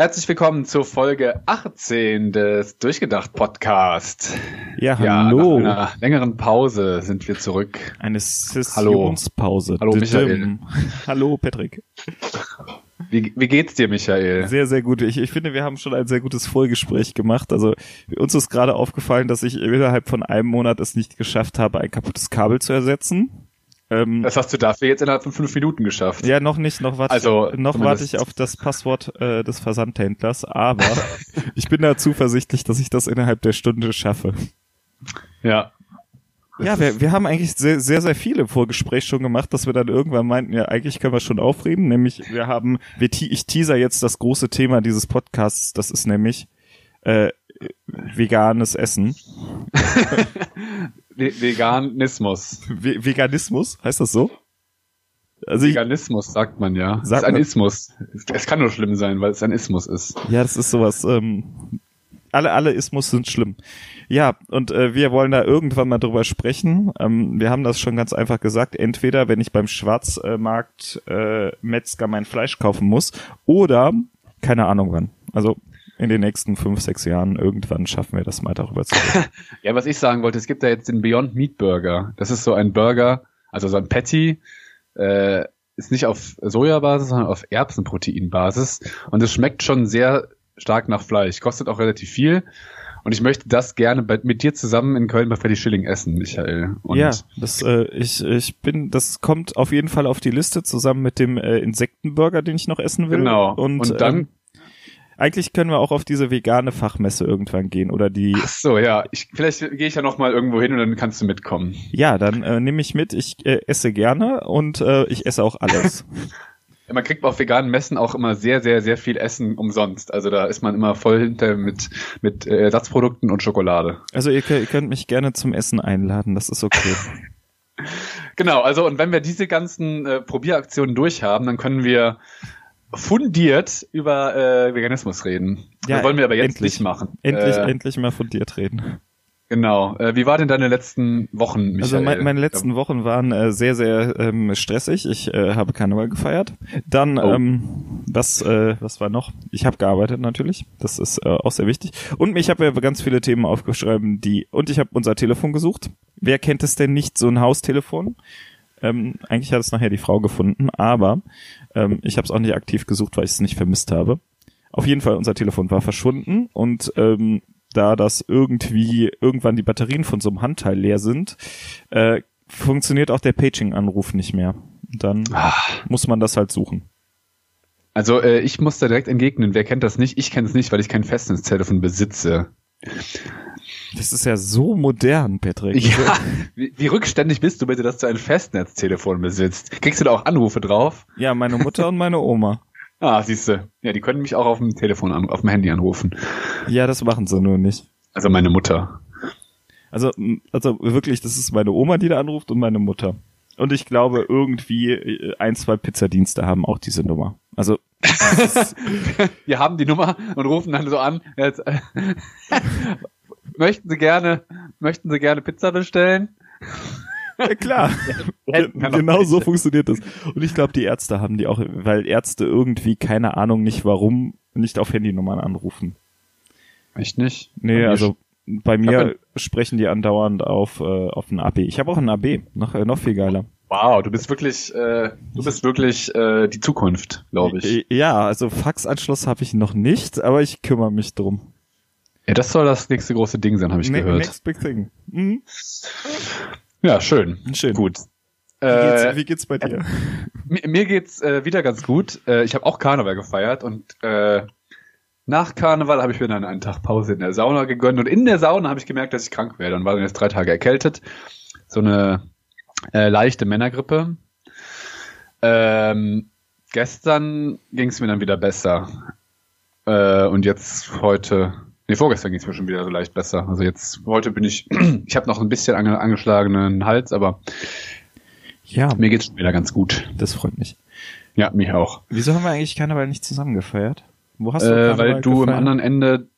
Herzlich willkommen zur Folge 18 des Durchgedacht Podcast. Ja, hallo. Ja, nach einer längeren Pause sind wir zurück. Eine Sessionspause. Hallo, Michael. Hallo, Patrick. Wie, wie geht's dir, Michael? Sehr, sehr gut. Ich, ich finde, wir haben schon ein sehr gutes Vorgespräch gemacht. Also uns ist gerade aufgefallen, dass ich innerhalb von einem Monat es nicht geschafft habe, ein kaputtes Kabel zu ersetzen. Ähm, das hast du dafür jetzt innerhalb von fünf Minuten geschafft. Ja, noch nicht. Noch warte, also, noch warte ich auf das Passwort äh, des Versandhändlers, aber ich bin da zuversichtlich, dass ich das innerhalb der Stunde schaffe. Ja. Ja, wir, wir haben eigentlich sehr, sehr, sehr viele Vorgespräche schon gemacht, dass wir dann irgendwann meinten, ja, eigentlich können wir schon aufreden. Nämlich, wir haben, wir, ich teaser jetzt das große Thema dieses Podcasts, das ist nämlich äh, veganes Essen. Veganismus. Ve Veganismus, heißt das so? Also Veganismus ich, sagt man ja. Sagt ist ein Ismus. Es kann nur schlimm sein, weil es ein Ismus ist. Ja, das ist sowas. Ähm, alle, alle Ismus sind schlimm. Ja, und äh, wir wollen da irgendwann mal drüber sprechen. Ähm, wir haben das schon ganz einfach gesagt. Entweder, wenn ich beim Schwarzmarkt äh, Metzger mein Fleisch kaufen muss, oder keine Ahnung wann. Also in den nächsten fünf, sechs Jahren irgendwann schaffen wir das mal darüber zu reden. ja, was ich sagen wollte, es gibt da jetzt den Beyond Meat Burger. Das ist so ein Burger, also so ein Patty, äh, ist nicht auf Sojabasis, sondern auf Erbsenproteinbasis. Und es schmeckt schon sehr stark nach Fleisch. Kostet auch relativ viel. Und ich möchte das gerne bei, mit dir zusammen in Köln bei Fatty Schilling essen, Michael. Und ja, das, äh, ich, ich bin, das kommt auf jeden Fall auf die Liste zusammen mit dem äh, Insektenburger, den ich noch essen will. Genau. Und, und dann ähm, eigentlich können wir auch auf diese vegane Fachmesse irgendwann gehen oder die. Ach so, ja. Ich, vielleicht gehe ich ja noch mal irgendwo hin und dann kannst du mitkommen. Ja, dann äh, nehme ich mit. Ich äh, esse gerne und äh, ich esse auch alles. man kriegt auf veganen Messen auch immer sehr, sehr, sehr viel Essen umsonst. Also da ist man immer voll hinter mit mit äh, Ersatzprodukten und Schokolade. Also ihr, ihr könnt mich gerne zum Essen einladen. Das ist okay. genau. Also und wenn wir diese ganzen äh, Probieraktionen durchhaben, dann können wir fundiert über äh, Veganismus reden. Ja, das wollen wir aber jetzt endlich, nicht machen. Endlich, äh, endlich mal fundiert reden. Genau. Äh, wie war denn deine letzten Wochen, Michael? Also mein, meine letzten Wochen waren äh, sehr, sehr ähm, stressig. Ich äh, habe Karneval gefeiert. Dann, oh. ähm, was, äh, was war noch? Ich habe gearbeitet natürlich. Das ist äh, auch sehr wichtig. Und ich habe ja ganz viele Themen aufgeschrieben, die. Und ich habe unser Telefon gesucht. Wer kennt es denn nicht, so ein Haustelefon? Ähm, eigentlich hat es nachher die Frau gefunden, aber ähm, ich habe es auch nicht aktiv gesucht, weil ich es nicht vermisst habe. Auf jeden Fall, unser Telefon war verschwunden und ähm, da das irgendwie irgendwann die Batterien von so einem Handteil leer sind, äh, funktioniert auch der Paging-Anruf nicht mehr. Dann Ach. muss man das halt suchen. Also äh, ich muss da direkt entgegnen. Wer kennt das nicht? Ich kenne es nicht, weil ich kein Festnetztelefon besitze. Das ist ja so modern, Patrick. Ja, wie, wie rückständig bist du bitte, dass du ein Festnetztelefon besitzt? Kriegst du da auch Anrufe drauf? Ja, meine Mutter und meine Oma. Ah, siehst du. Ja, die können mich auch auf dem Telefon, an, auf dem Handy anrufen. Ja, das machen sie nur nicht. Also meine Mutter. Also, also wirklich, das ist meine Oma, die da anruft und meine Mutter. Und ich glaube, irgendwie äh, ein, zwei Pizzadienste haben auch diese Nummer. Also wir haben die Nummer und rufen dann so an. Jetzt, äh, möchten Sie gerne, möchten Sie gerne Pizza bestellen? Ja, klar. genau so funktioniert das. Und ich glaube, die Ärzte haben die auch, weil Ärzte irgendwie, keine Ahnung, nicht warum, nicht auf Handynummern anrufen. Echt nicht? Nee, also bei mir sprechen die andauernd auf, äh, auf ein AB. Ich habe auch ein AB, noch, äh, noch viel geiler. Wow, du bist wirklich, äh, du bist wirklich äh, die Zukunft, glaube ich. Ja, also Faxanschluss habe ich noch nicht, aber ich kümmere mich drum. Ja, das soll das nächste große Ding sein, habe ich ne gehört. Next big thing. Mhm. Ja, schön. Schön. Gut. Wie geht's, äh, wie geht's bei dir? Mir, mir geht's äh, wieder ganz gut. Äh, ich habe auch Karneval gefeiert und äh, nach Karneval habe ich mir dann einen Tag Pause in der Sauna gegönnt und in der Sauna habe ich gemerkt, dass ich krank werde und war dann jetzt drei Tage erkältet. So eine äh, leichte Männergrippe. Ähm, gestern ging es mir dann wieder besser. Äh, und jetzt heute, nee, vorgestern ging es mir schon wieder so leicht besser. Also jetzt, heute bin ich, ich habe noch ein bisschen ange, angeschlagenen Hals, aber ja, mir geht's schon wieder ganz gut. Das freut mich. Ja, mich auch. Wieso haben wir eigentlich Karneval nicht zusammen gefeiert? Wo hast du äh, Weil du gefeiert? am anderen Ende,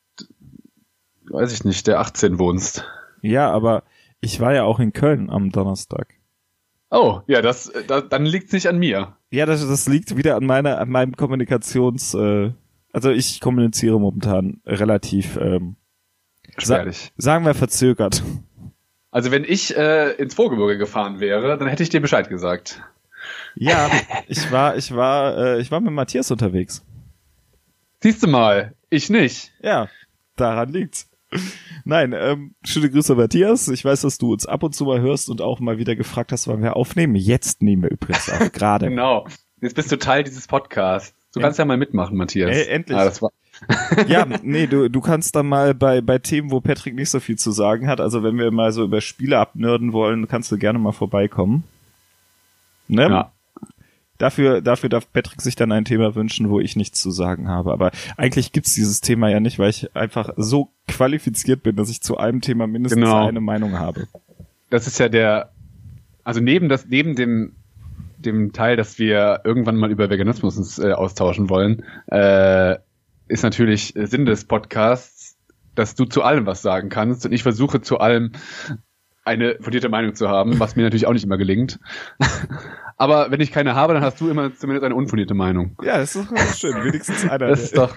weiß ich nicht, der 18 wohnst. Ja, aber ich war ja auch in Köln am Donnerstag. Oh, ja, das, das dann liegt's nicht an mir. Ja, das, das liegt wieder an meiner, an meinem Kommunikations, äh, Also ich kommuniziere momentan relativ, ähm, sa sagen wir verzögert. Also wenn ich äh, ins Vorgebirge gefahren wäre, dann hätte ich dir Bescheid gesagt. Ja, ich war, ich war, äh, ich war mit Matthias unterwegs. Siehst du mal, ich nicht. Ja, daran liegt's. Nein, ähm, schöne Grüße Matthias. Ich weiß, dass du uns ab und zu mal hörst und auch mal wieder gefragt hast, wann wir aufnehmen. Jetzt nehmen wir übrigens auf, gerade. Genau. Jetzt bist du Teil dieses Podcasts. Du kannst ja mal mitmachen, Matthias. Ey, endlich. Ah, Ja, nee, du, du kannst dann mal bei, bei Themen, wo Patrick nicht so viel zu sagen hat, also wenn wir mal so über Spiele abnörden wollen, kannst du gerne mal vorbeikommen. Ne? ja. Dafür, dafür darf Patrick sich dann ein Thema wünschen, wo ich nichts zu sagen habe. Aber eigentlich gibt's dieses Thema ja nicht, weil ich einfach so qualifiziert bin, dass ich zu einem Thema mindestens Genau. eine Meinung habe. Das ist ja der, also neben das, neben dem, dem Teil, dass wir irgendwann mal über Veganismus uns äh, austauschen wollen, äh, ist natürlich Sinn des Podcasts, dass du zu allem was sagen kannst und ich versuche zu allem eine fundierte Meinung zu haben, was mir natürlich auch nicht immer gelingt. Aber wenn ich keine habe, dann hast du immer zumindest eine unfundierte Meinung. Ja, das ist doch schön. Wenigstens einer, Das ist doch,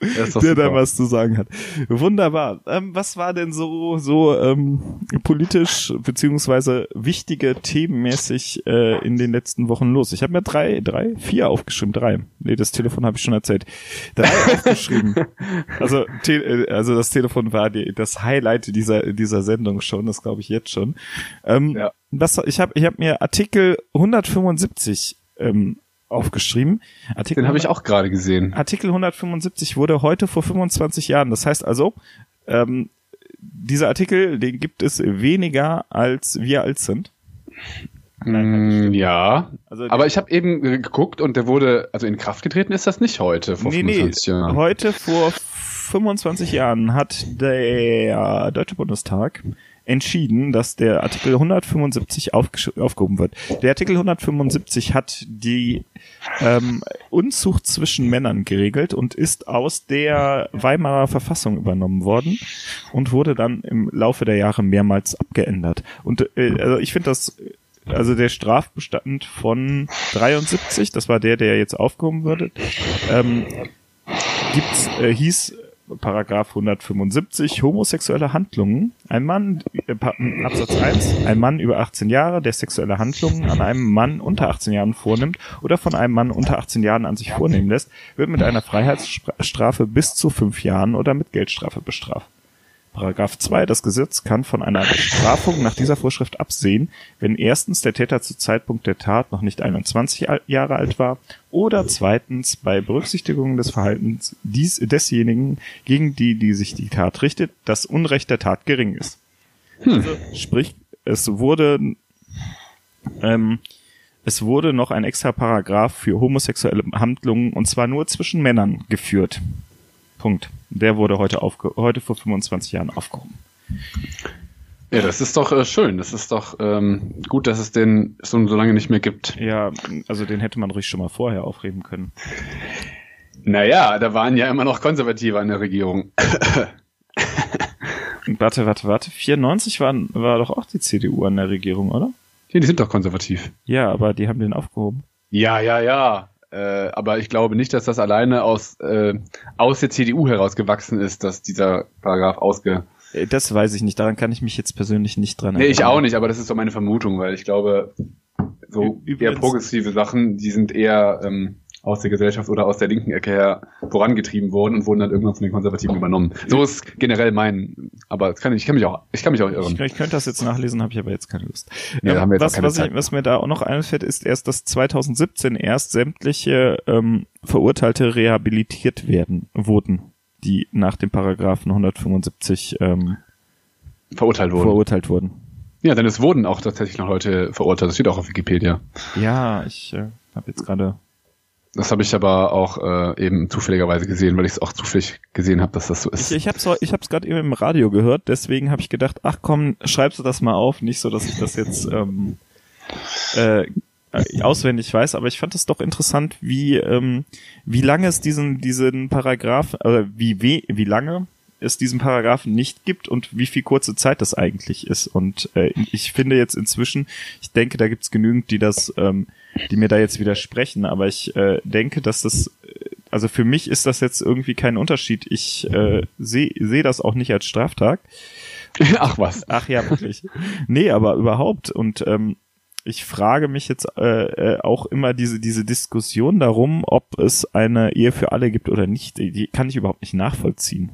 der da was zu sagen hat. Wunderbar. Ähm, was war denn so so ähm, politisch beziehungsweise wichtige themenmäßig äh, in den letzten Wochen los? Ich habe mir drei, drei, vier aufgeschrieben. Drei. Nee, das Telefon habe ich schon erzählt. Drei aufgeschrieben. Also, äh, also das Telefon war die, das Highlight dieser dieser Sendung schon. Das glaube ich jetzt schon. Ähm, Ja. was, ich habe ich hab mir Artikel 175 ähm, aufgeschrieben. Artikel Den habe ich auch gerade gesehen. Artikel 175 wurde heute vor 25 Jahren. Das heißt also, ähm, dieser Artikel, den gibt es weniger als wir alt sind. Mm, ja, Also aber ich habe eben geguckt und der wurde, also in Kraft getreten ist das nicht heute, vor nee, nee, 25 Jahren. heute vor 25 Jahren hat der Deutsche Bundestag entschieden, dass der Artikel 175 aufgesch- aufgehoben wird. Der Artikel 175 hat die ähm, Unzucht zwischen Männern geregelt und ist aus der Weimarer Verfassung übernommen worden und wurde dann im Laufe der Jahre mehrmals abgeändert. Und äh, also ich finde das also der Strafbestand von 73, das war der, der jetzt aufgehoben wurde, ähm, gibt's, äh, hieß Paragraph 175 homosexuelle Handlungen. Ein Mann, äh, Absatz 1, ein Mann über 18 Jahre, der sexuelle Handlungen an einem Mann unter 18 Jahren vornimmt oder von einem Mann unter 18 Jahren an sich vornehmen lässt, wird mit einer Freiheitsstrafe bis zu fünf Jahren oder mit Geldstrafe bestraft. Paragraph 2. Das Gesetz kann von einer Bestrafung nach dieser Vorschrift absehen, wenn erstens der Täter zu Zeitpunkt der Tat noch nicht 21 al- Jahre alt war oder zweitens bei Berücksichtigung des Verhaltens dies, desjenigen, gegen die, die sich die Tat richtet, das Unrecht der Tat gering ist. Also, sprich, es wurde, ähm, es wurde noch ein extra Paragraph für homosexuelle Handlungen und zwar nur zwischen Männern geführt. Punkt. Der wurde heute aufge heute vor 25 Jahren aufgehoben. Ja, das ist doch äh, schön. Das ist doch ähm, gut, dass es den so, so lange nicht mehr gibt. Ja, also den hätte man ruhig schon mal vorher aufheben können. Naja, da waren ja immer noch Konservative an der Regierung. Warte, warte, warte. 94 war, war doch auch die CDU an der Regierung, oder? Ja, die sind doch konservativ. Ja, aber die haben den aufgehoben. Ja, ja, ja. Äh, aber ich glaube nicht, dass das alleine aus, äh, aus der CDU herausgewachsen ist, dass dieser Paragraph ausge... Äh, Das weiß ich nicht. Daran kann ich mich jetzt persönlich nicht dran Nee, ich auch nicht, aber das ist so meine Vermutung, weil ich glaube, so Ü- eher übrigens- progressive Sachen, die sind eher ähm, aus der Gesellschaft oder aus der linken Ecke her vorangetrieben worden und wurden dann irgendwann von den Konservativen übernommen. So ist generell mein, aber das kann ich, ich kann mich auch, ich kann mich auch irren. Ich, ich könnte das jetzt nachlesen, habe ich aber jetzt keine Lust. Nee, Ähm, was, was, ich, was mir da auch noch einfällt, ist erst, dass 2017 erst sämtliche ähm, Verurteilte rehabilitiert werden wurden, die nach dem Paragraphen 175 ähm, Verurteilt wurden. verurteilt wurden. ja, denn es wurden auch tatsächlich noch Leute verurteilt. Das steht auch auf Wikipedia. Ja, ich äh, habe jetzt gerade Das habe ich aber auch äh, eben zufälligerweise gesehen, weil ich es auch zufällig gesehen habe, dass das so ist. ich ich hab's gerade eben im Radio gehört, deswegen habe ich gedacht, ach komm, schreibst du das mal auf, nicht so, dass ich das jetzt ähm, äh, auswendig weiß, aber ich fand es doch interessant, wie ähm, wie lange es diesen diesen Paragraph, äh, wie we, wie lange es diesen Paragraphen nicht gibt und wie viel kurze Zeit das eigentlich ist. Und äh, ich finde jetzt inzwischen, ich denke, da gibt's genügend, die das, ähm, die mir da jetzt widersprechen, aber ich äh, denke, dass das also für mich ist das jetzt irgendwie kein Unterschied. Ich äh, sehe seh das auch nicht als Straftag. Ach was. Ach ja, wirklich. nee, aber überhaupt. Und ähm, ich frage mich jetzt äh, äh, auch immer diese diese Diskussion darum, ob es eine Ehe für alle gibt oder nicht. Die, die kann ich überhaupt nicht nachvollziehen.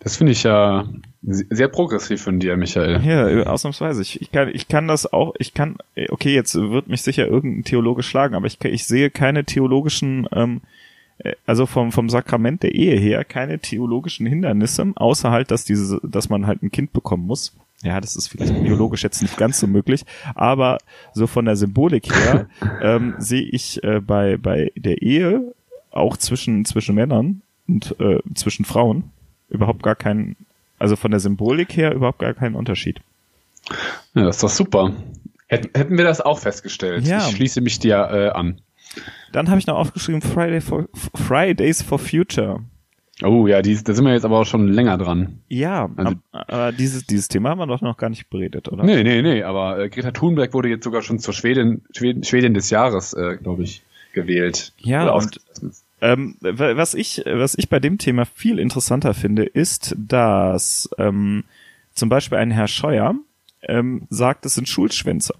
Das finde ich ja sehr progressiv von dir, Michael. Ja, ausnahmsweise. Ich, ich, kann, ich kann das auch, ich kann, okay, jetzt wird mich sicher irgendein Theologe schlagen, aber ich, ich sehe keine theologischen, ähm, äh, also vom, vom Sakrament der Ehe her, keine theologischen Hindernisse, außer halt, dass diese, dass man halt ein Kind bekommen muss. Ja, das ist vielleicht biologisch jetzt nicht ganz so möglich, aber so von der Symbolik her ähm, sehe ich äh, bei, bei der Ehe auch zwischen, zwischen Männern und äh, zwischen Frauen überhaupt gar keinen, also von der Symbolik her überhaupt gar keinen Unterschied. Ja, das ist doch super. Hätten, wir das auch festgestellt. Ja. Ich schließe mich dir äh, an. Dann habe ich noch aufgeschrieben Friday for, Fridays for Future. Oh ja, dies, da sind wir jetzt aber auch schon länger dran. Ja, also, aber dieses, dieses Thema haben wir doch noch gar nicht beredet, oder? Nee, nee, nee, aber äh, Greta Thunberg wurde jetzt sogar schon zur Schwedin, Schweden, Schwedin des Jahres, äh, glaube ich, gewählt. Ja, und ähm, was ich, was ich bei dem Thema viel interessanter finde, ist, dass ähm, zum Beispiel ein Herr Scheuer ähm, sagt, es sind Schulschwänzer.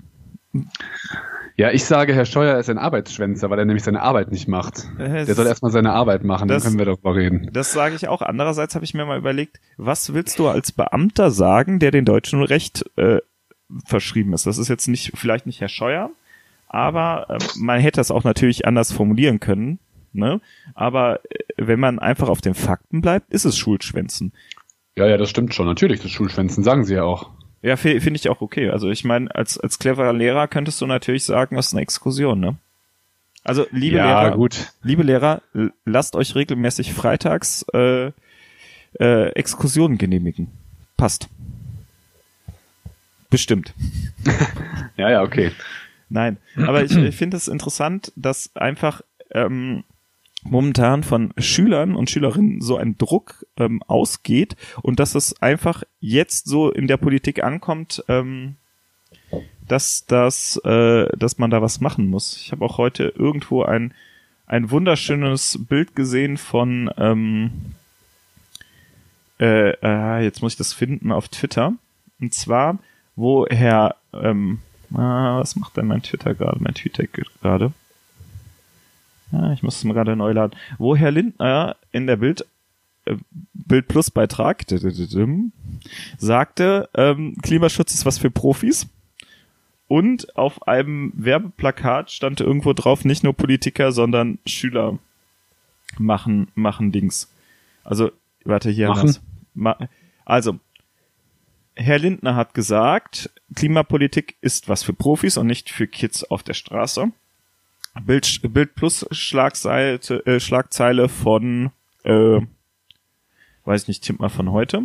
Ja, ich sage, Herr Scheuer ist ein Arbeitsschwänzer, weil er nämlich seine Arbeit nicht macht. Äh, der soll erstmal seine Arbeit machen, das, dann können wir darüber reden. Das sage ich auch. Andererseits habe ich mir mal überlegt, was willst du als Beamter sagen, der den Deutschen Recht äh, verschrieben ist? Das ist jetzt nicht, vielleicht nicht Herr Scheuer, aber äh, man hätte das auch natürlich anders formulieren können. Ne? Aber äh, wenn man einfach auf den Fakten bleibt, ist es Schulschwänzen. Ja, ja, das stimmt schon. Natürlich, das Schulschwänzen sagen sie ja auch. Ja, finde ich auch okay. Also ich meine, als, als cleverer Lehrer könntest du natürlich sagen, das ist eine Exkursion, ne? Also, liebe ja, Lehrer, gut. liebe Lehrer, lasst euch regelmäßig freitags äh, äh, Exkursionen genehmigen. Passt. Bestimmt. ja, ja, okay. Nein, aber ich, ich finde es interessant, dass einfach ähm, momentan von Schülern und Schülerinnen so ein Druck ähm, ausgeht und dass es einfach jetzt so in der Politik ankommt, ähm, dass das, äh, dass man da was machen muss. Ich habe auch heute irgendwo ein ein wunderschönes Bild gesehen von ähm, äh, äh, jetzt muss ich das finden auf Twitter und zwar wo Herr ähm, ah, was macht denn mein Twitter gerade mein Twitter gerade ja, ich muss es mir gerade neu laden. Wo Herr Lindner in der Bild äh, Bild Plus Beitrag sagte, ähm, Klimaschutz ist was für Profis. Und auf einem Werbeplakat stand irgendwo drauf, nicht nur Politiker, sondern Schüler machen, machen Dings. Also, warte, hier machen. Ma also, Herr Lindner hat gesagt, Klimapolitik ist was für Profis und nicht für Kids auf der Straße. Bild, Bild Plus Schlagseite, äh, Schlagzeile von, äh, weiß nicht, tipp mal von heute.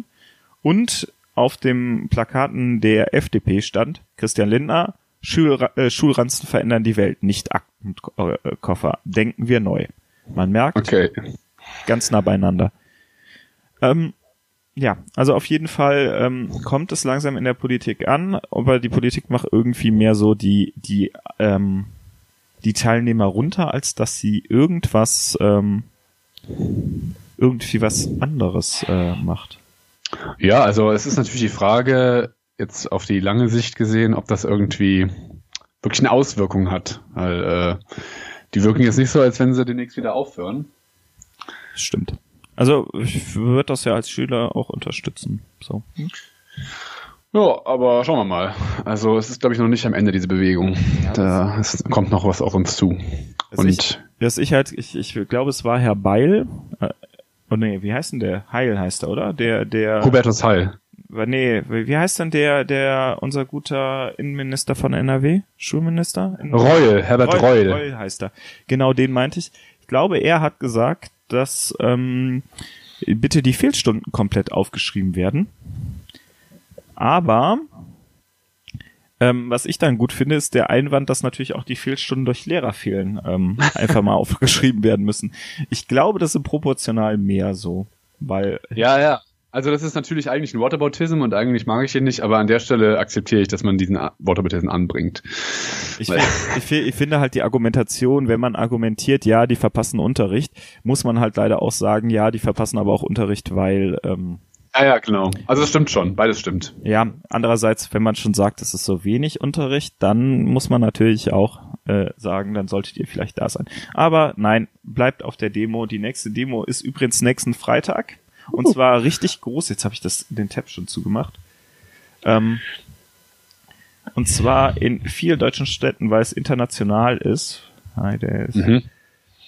Und auf dem Plakaten der FDP stand Christian Lindner, Schul, äh, Schulranzen verändern die Welt, nicht Aktenkoffer. Denken wir neu. Man merkt, okay. ganz nah beieinander. Ähm, ja, also auf jeden Fall ähm, kommt es langsam in der Politik an, aber die Politik macht irgendwie mehr so die, die ähm, die Teilnehmer runter, als dass sie irgendwas, ähm, irgendwie was anderes äh, macht. Ja, also es ist natürlich die Frage, jetzt auf die lange Sicht gesehen, ob das irgendwie wirklich eine Auswirkung hat. Weil äh, die wirken jetzt nicht so, als wenn sie demnächst wieder aufhören. Stimmt. Also ich würde das ja als Schüler auch unterstützen. So. Hm? Ja, aber schauen wir mal. Also es ist, glaube ich, noch nicht am Ende diese Bewegung. Ja, da es kommt noch was auf uns zu. Was Und ich, was ich halt, ich, ich glaube, es war Herr Beil. Äh, oh nee, wie heißt denn der? Heil heißt er, oder? Der, der. Hubertus Heil. Nee, wie heißt denn der, der, unser guter Innenminister von NRW? Schulminister? Reul, Herbert Reul. Reul. Reul heißt er. Genau, den meinte ich. Ich glaube, er hat gesagt, dass ähm, bitte die Fehlstunden komplett aufgeschrieben werden. Aber ähm, was ich dann gut finde, ist der Einwand, dass natürlich auch die Fehlstunden durch Lehrer fehlen, ähm, einfach mal aufgeschrieben werden müssen. Ich glaube, das ist proportional mehr so, weil ja, ja. Also das ist natürlich eigentlich ein Whataboutism und eigentlich mag ich ihn nicht, aber an der Stelle akzeptiere ich, dass man diesen Whataboutism anbringt. Ich, ich, ich, finde halt die Argumentation, wenn man argumentiert, ja, die verpassen Unterricht, muss man halt leider auch sagen, ja, die verpassen aber auch Unterricht, weil ähm, ja, ja, genau. Also das stimmt schon, beides stimmt. Ja, andererseits, wenn man schon sagt, es ist so wenig Unterricht, dann muss man natürlich auch äh, sagen, dann solltet ihr vielleicht da sein. Aber nein, bleibt auf der Demo. Die nächste Demo ist übrigens nächsten Freitag. Und uh. zwar richtig groß. Jetzt habe ich das den Tab schon zugemacht. Ähm, und zwar in vielen deutschen Städten, weil es international ist. Hi, der ist mhm.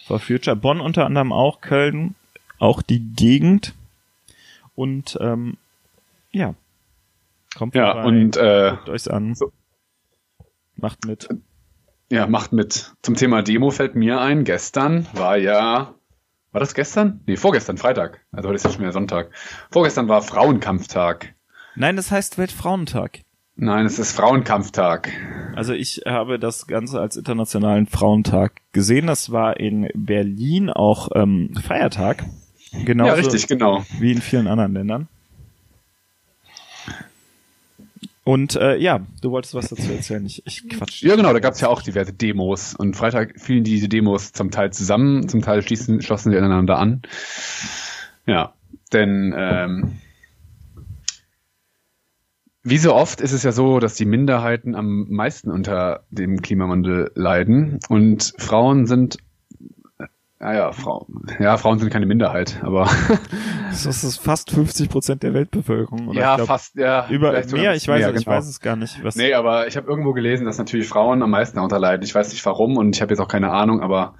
For Future. Bonn unter anderem auch, Köln, auch die Gegend. Und ähm, ja, kommt ja, vorbei, und äh, guckt euch's an. So. Macht mit. Ja, macht mit. Zum Thema Demo fällt mir ein, gestern war ja, war das gestern? Nee, vorgestern, Freitag. Also heute ist ja schon wieder Sonntag. Vorgestern war Frauenkampftag. Nein, das heißt Weltfrauentag. Nein, es ist Frauenkampftag. Also ich habe das Ganze als internationalen Frauentag gesehen. Das war in Berlin auch ähm, Feiertag. Genau. Ja, richtig, genau. Wie in vielen anderen Ländern. Und äh, ja, du wolltest was dazu erzählen. Ich, ich quatsch. Ja, genau, da gab es ja auch diverse Demos. Und Freitag fielen diese Demos zum Teil zusammen, zum Teil schließen, schlossen sie aneinander an. Ja, denn ähm, wie so oft ist es ja so, dass die Minderheiten am meisten unter dem Klimawandel leiden. Und Frauen sind ja, ja, Frauen. Ja, Frauen sind keine Minderheit, aber. das ist fast 50 Prozent der Weltbevölkerung. Oder ja, glaub, fast, ja. Über mehr, ich weiß, mehr, ich genau. weiß es gar nicht. Was nee, aber ich habe irgendwo gelesen, dass natürlich Frauen am meisten darunter leiden. Ich weiß nicht warum und ich habe jetzt auch keine Ahnung, aber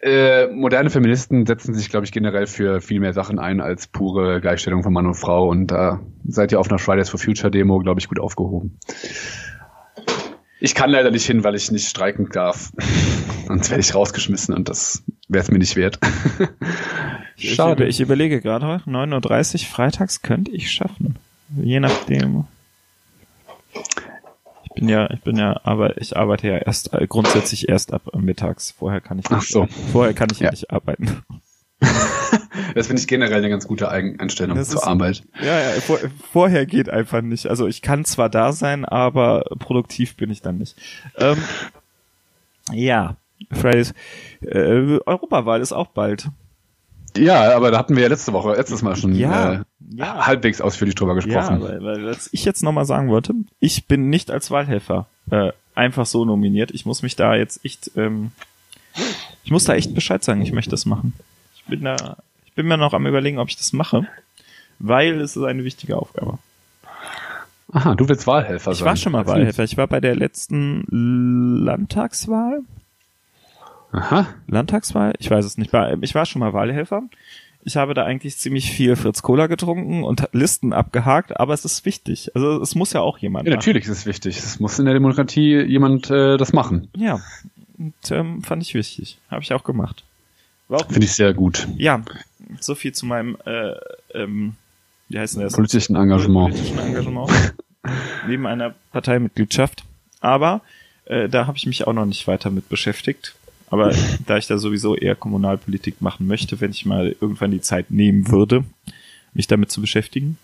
äh, moderne Feministen setzen sich, glaube ich, generell für viel mehr Sachen ein als pure Gleichstellung von Mann und Frau. Und da seid ihr auf einer Fridays for Future Demo, glaube ich, gut aufgehoben. Ich kann leider nicht hin, weil ich nicht streiken darf. Sonst werde ich rausgeschmissen und das wäre es mir nicht wert. Schade. Ich, ich überlege gerade, 9.30 Uhr freitags könnte ich schaffen. Je nachdem. Ich bin ja, ich bin ja, aber ich arbeite ja erst äh, grundsätzlich erst ab mittags. Vorher kann ich nicht, Ach so. vorher kann ich ja. nicht arbeiten. das finde ich generell eine ganz gute Einstellung das zur ist, Arbeit. Ja, ja vor, vorher geht einfach nicht. Also ich kann zwar da sein, aber produktiv bin ich dann nicht. Ähm, ja, Fridays. Äh, Europawahl ist auch bald. Ja, aber da hatten wir ja letzte Woche, letztes Mal schon ja, äh, ja. halbwegs ausführlich drüber gesprochen. Ja, weil, weil was ich jetzt nochmal sagen wollte, ich bin nicht als Wahlhelfer äh, einfach so nominiert. Ich muss mich da jetzt echt, ähm, ich muss da echt Bescheid sagen, ich möchte das machen. Ich bin da, bin mir noch am überlegen, ob ich das mache, weil es ist eine wichtige Aufgabe. Aha, du willst Wahlhelfer ich sein. Ich war schon mal Wahlhelfer. Ich war bei der letzten Landtagswahl Aha. Landtagswahl? Ich weiß es nicht. Ich war schon mal Wahlhelfer. Ich habe da eigentlich ziemlich viel Fritz Cola getrunken und Listen abgehakt, aber es ist wichtig. Also es muss ja auch jemand. Ja, natürlich ist es wichtig. Es muss in der Demokratie jemand äh, das machen. Ja, und, ähm, fand ich wichtig. Habe ich auch gemacht. Finde ich sehr gut. Ja, so viel zu meinem äh, ähm, wie heißt denn das? Politischen Engagement. Politischen Engagement. Neben einer Parteimitgliedschaft. Aber äh, da habe ich mich auch noch nicht weiter mit beschäftigt. Aber da ich da sowieso eher Kommunalpolitik machen möchte, wenn ich mal irgendwann die Zeit nehmen würde, mich damit zu beschäftigen.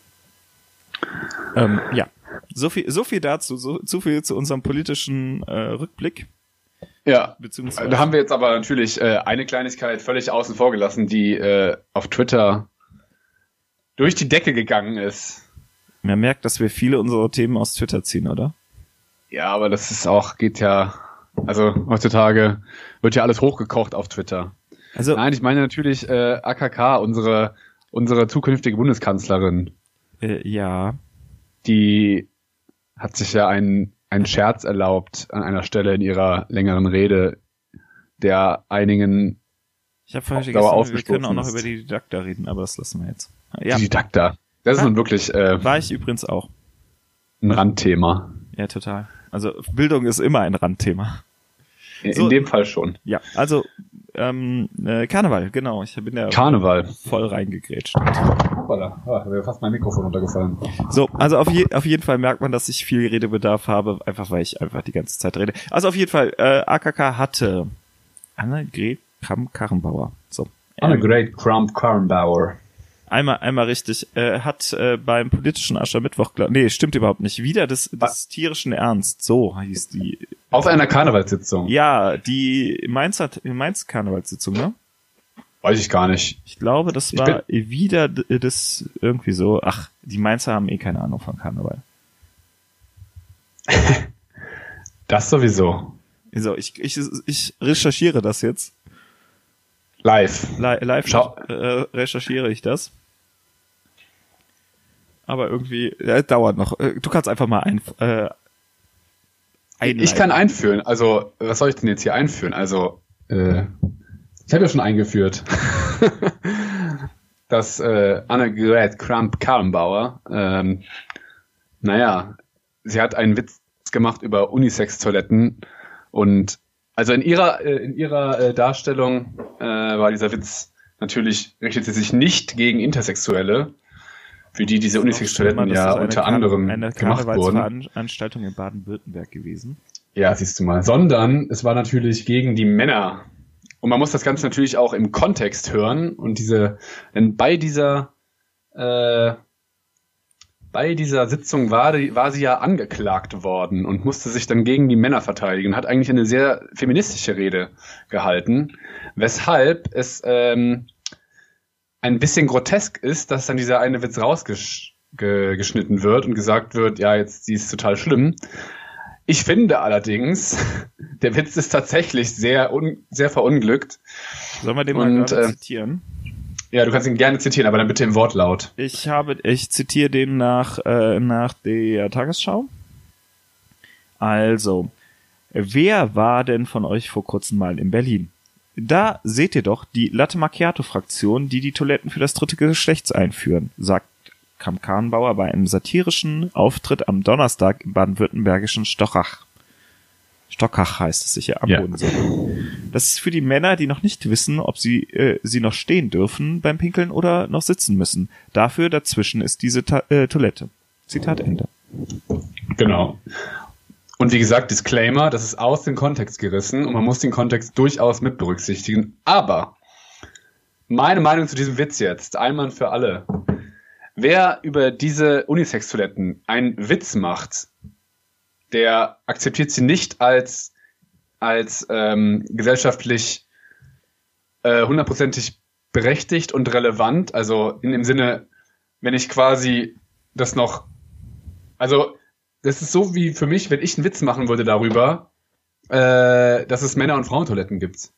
Ähm, ja, so viel, so viel dazu, so, so viel zu unserem politischen äh, Rückblick. Ja, beziehungsweise. Da haben wir jetzt aber natürlich äh, eine Kleinigkeit völlig außen vor gelassen, die äh, auf Twitter durch die Decke gegangen ist. Man merkt, dass wir viele unserer Themen aus Twitter ziehen, oder? Ja, aber das ist auch, geht ja also heutzutage wird ja alles hochgekocht auf Twitter. Also Nein, ich meine natürlich äh, AKK, unsere unsere zukünftige Bundeskanzlerin. Äh, ja. Die hat sich ja einen einen Scherz erlaubt an einer Stelle in ihrer längeren Rede, der einigen ich habe vorhin vergessen, wir können auch noch über die Didakta reden, aber das lassen wir jetzt. Ja. Die Didakta. Das ist nun wirklich. Äh, War ich übrigens auch. Ein Randthema. Ja, total. Also Bildung ist immer ein Randthema. In, so, in dem Fall schon. Ja, also ähm, äh, Karneval, genau. Ich bin ja Karneval. voll reingegrätscht. Hoppala, ah, wäre fast mein Mikrofon runtergefallen. So, also auf, je, auf jeden Fall merkt man, dass ich viel Redebedarf habe, einfach weil ich einfach die ganze Zeit rede. Also auf jeden Fall, äh, AKK hatte Annegret Kramp-Karrenbauer. So. Annegret Kramp-Karrenbauer. Einmal, einmal richtig. Äh, hat äh, beim politischen Aschermittwoch, nee, stimmt überhaupt nicht. Wieder des, des tierischen Ernst, so hieß die. Auf einer Karnevalssitzung. Ja, die Mainzer, Mainz Karnevalssitzung, ne? Weiß ich gar nicht. Ich glaube, das war wieder d- das irgendwie so. Ach, die Mainzer haben eh keine Ahnung von Karneval. Das sowieso. So, ich, ich, ich recherchiere das jetzt. Live. Li live Schau. äh, recherchiere ich das. Aber irgendwie, ja, dauert noch. Äh, Du kannst einfach mal ein, äh, einleiten. Ich kann einführen. Also, was soll ich denn jetzt hier einführen? Also, äh, ich habe ja schon eingeführt, dass äh, Annegret Kramp-Karrenbauer, ähm, naja, sie hat einen Witz gemacht über Unisex-Toiletten und also in ihrer äh, in ihrer äh, Darstellung äh, war dieser Witz natürlich richtete sich nicht gegen Intersexuelle, für die diese Unisex-Toiletten ja unter Karne- anderem eine gemacht wurden. Karnevalsveranstaltung in Baden-Württemberg gewesen. Ja, siehst du mal. Sondern es war natürlich gegen die Männer. Und man muss das Ganze natürlich auch im Kontext hören. Und diese, denn bei dieser, äh, bei dieser Sitzung war, war sie ja angeklagt worden und musste sich dann gegen die Männer verteidigen. Hat eigentlich eine sehr feministische Rede gehalten, weshalb es ähm, ein bisschen grotesk ist, dass dann dieser eine Witz rausgeschnitten wird und gesagt wird, ja, jetzt die ist total schlimm. Ich finde allerdings, der Witz ist tatsächlich sehr, un sehr verunglückt. Sollen wir den mal Und, äh, zitieren? Ja, du kannst ihn gerne zitieren, aber dann bitte im Wortlaut. Ich habe, ich zitiere den nach, äh, nach der Tagesschau. Also, wer war denn von euch vor kurzem mal in Berlin? Da seht ihr doch die Latte Macchiato-Fraktion, die die Toiletten für das dritte Geschlechts einführen, sagt Kam Kahnbauer bei einem satirischen Auftritt am Donnerstag im baden-württembergischen Stochach. Stockach heißt es sicher am Ja. Bodensee. Das ist für die Männer, die noch nicht wissen, ob sie, äh, sie noch stehen dürfen beim Pinkeln oder noch sitzen müssen. Dafür dazwischen ist diese Ta äh, Toilette. Zitat Ende. Genau. Und wie gesagt, Disclaimer, das ist aus dem Kontext gerissen und man muss den Kontext durchaus mit berücksichtigen. Aber meine Meinung zu diesem Witz jetzt, einmal für alle. Wer über diese Unisex-Toiletten einen Witz macht, der akzeptiert sie nicht als, als ähm, gesellschaftlich äh, hundertprozentig berechtigt und relevant. Also in dem Sinne, wenn ich quasi das noch, also das ist so wie für mich, wenn ich einen Witz machen würde darüber, äh, dass es Männer- und Frauentoiletten gibt.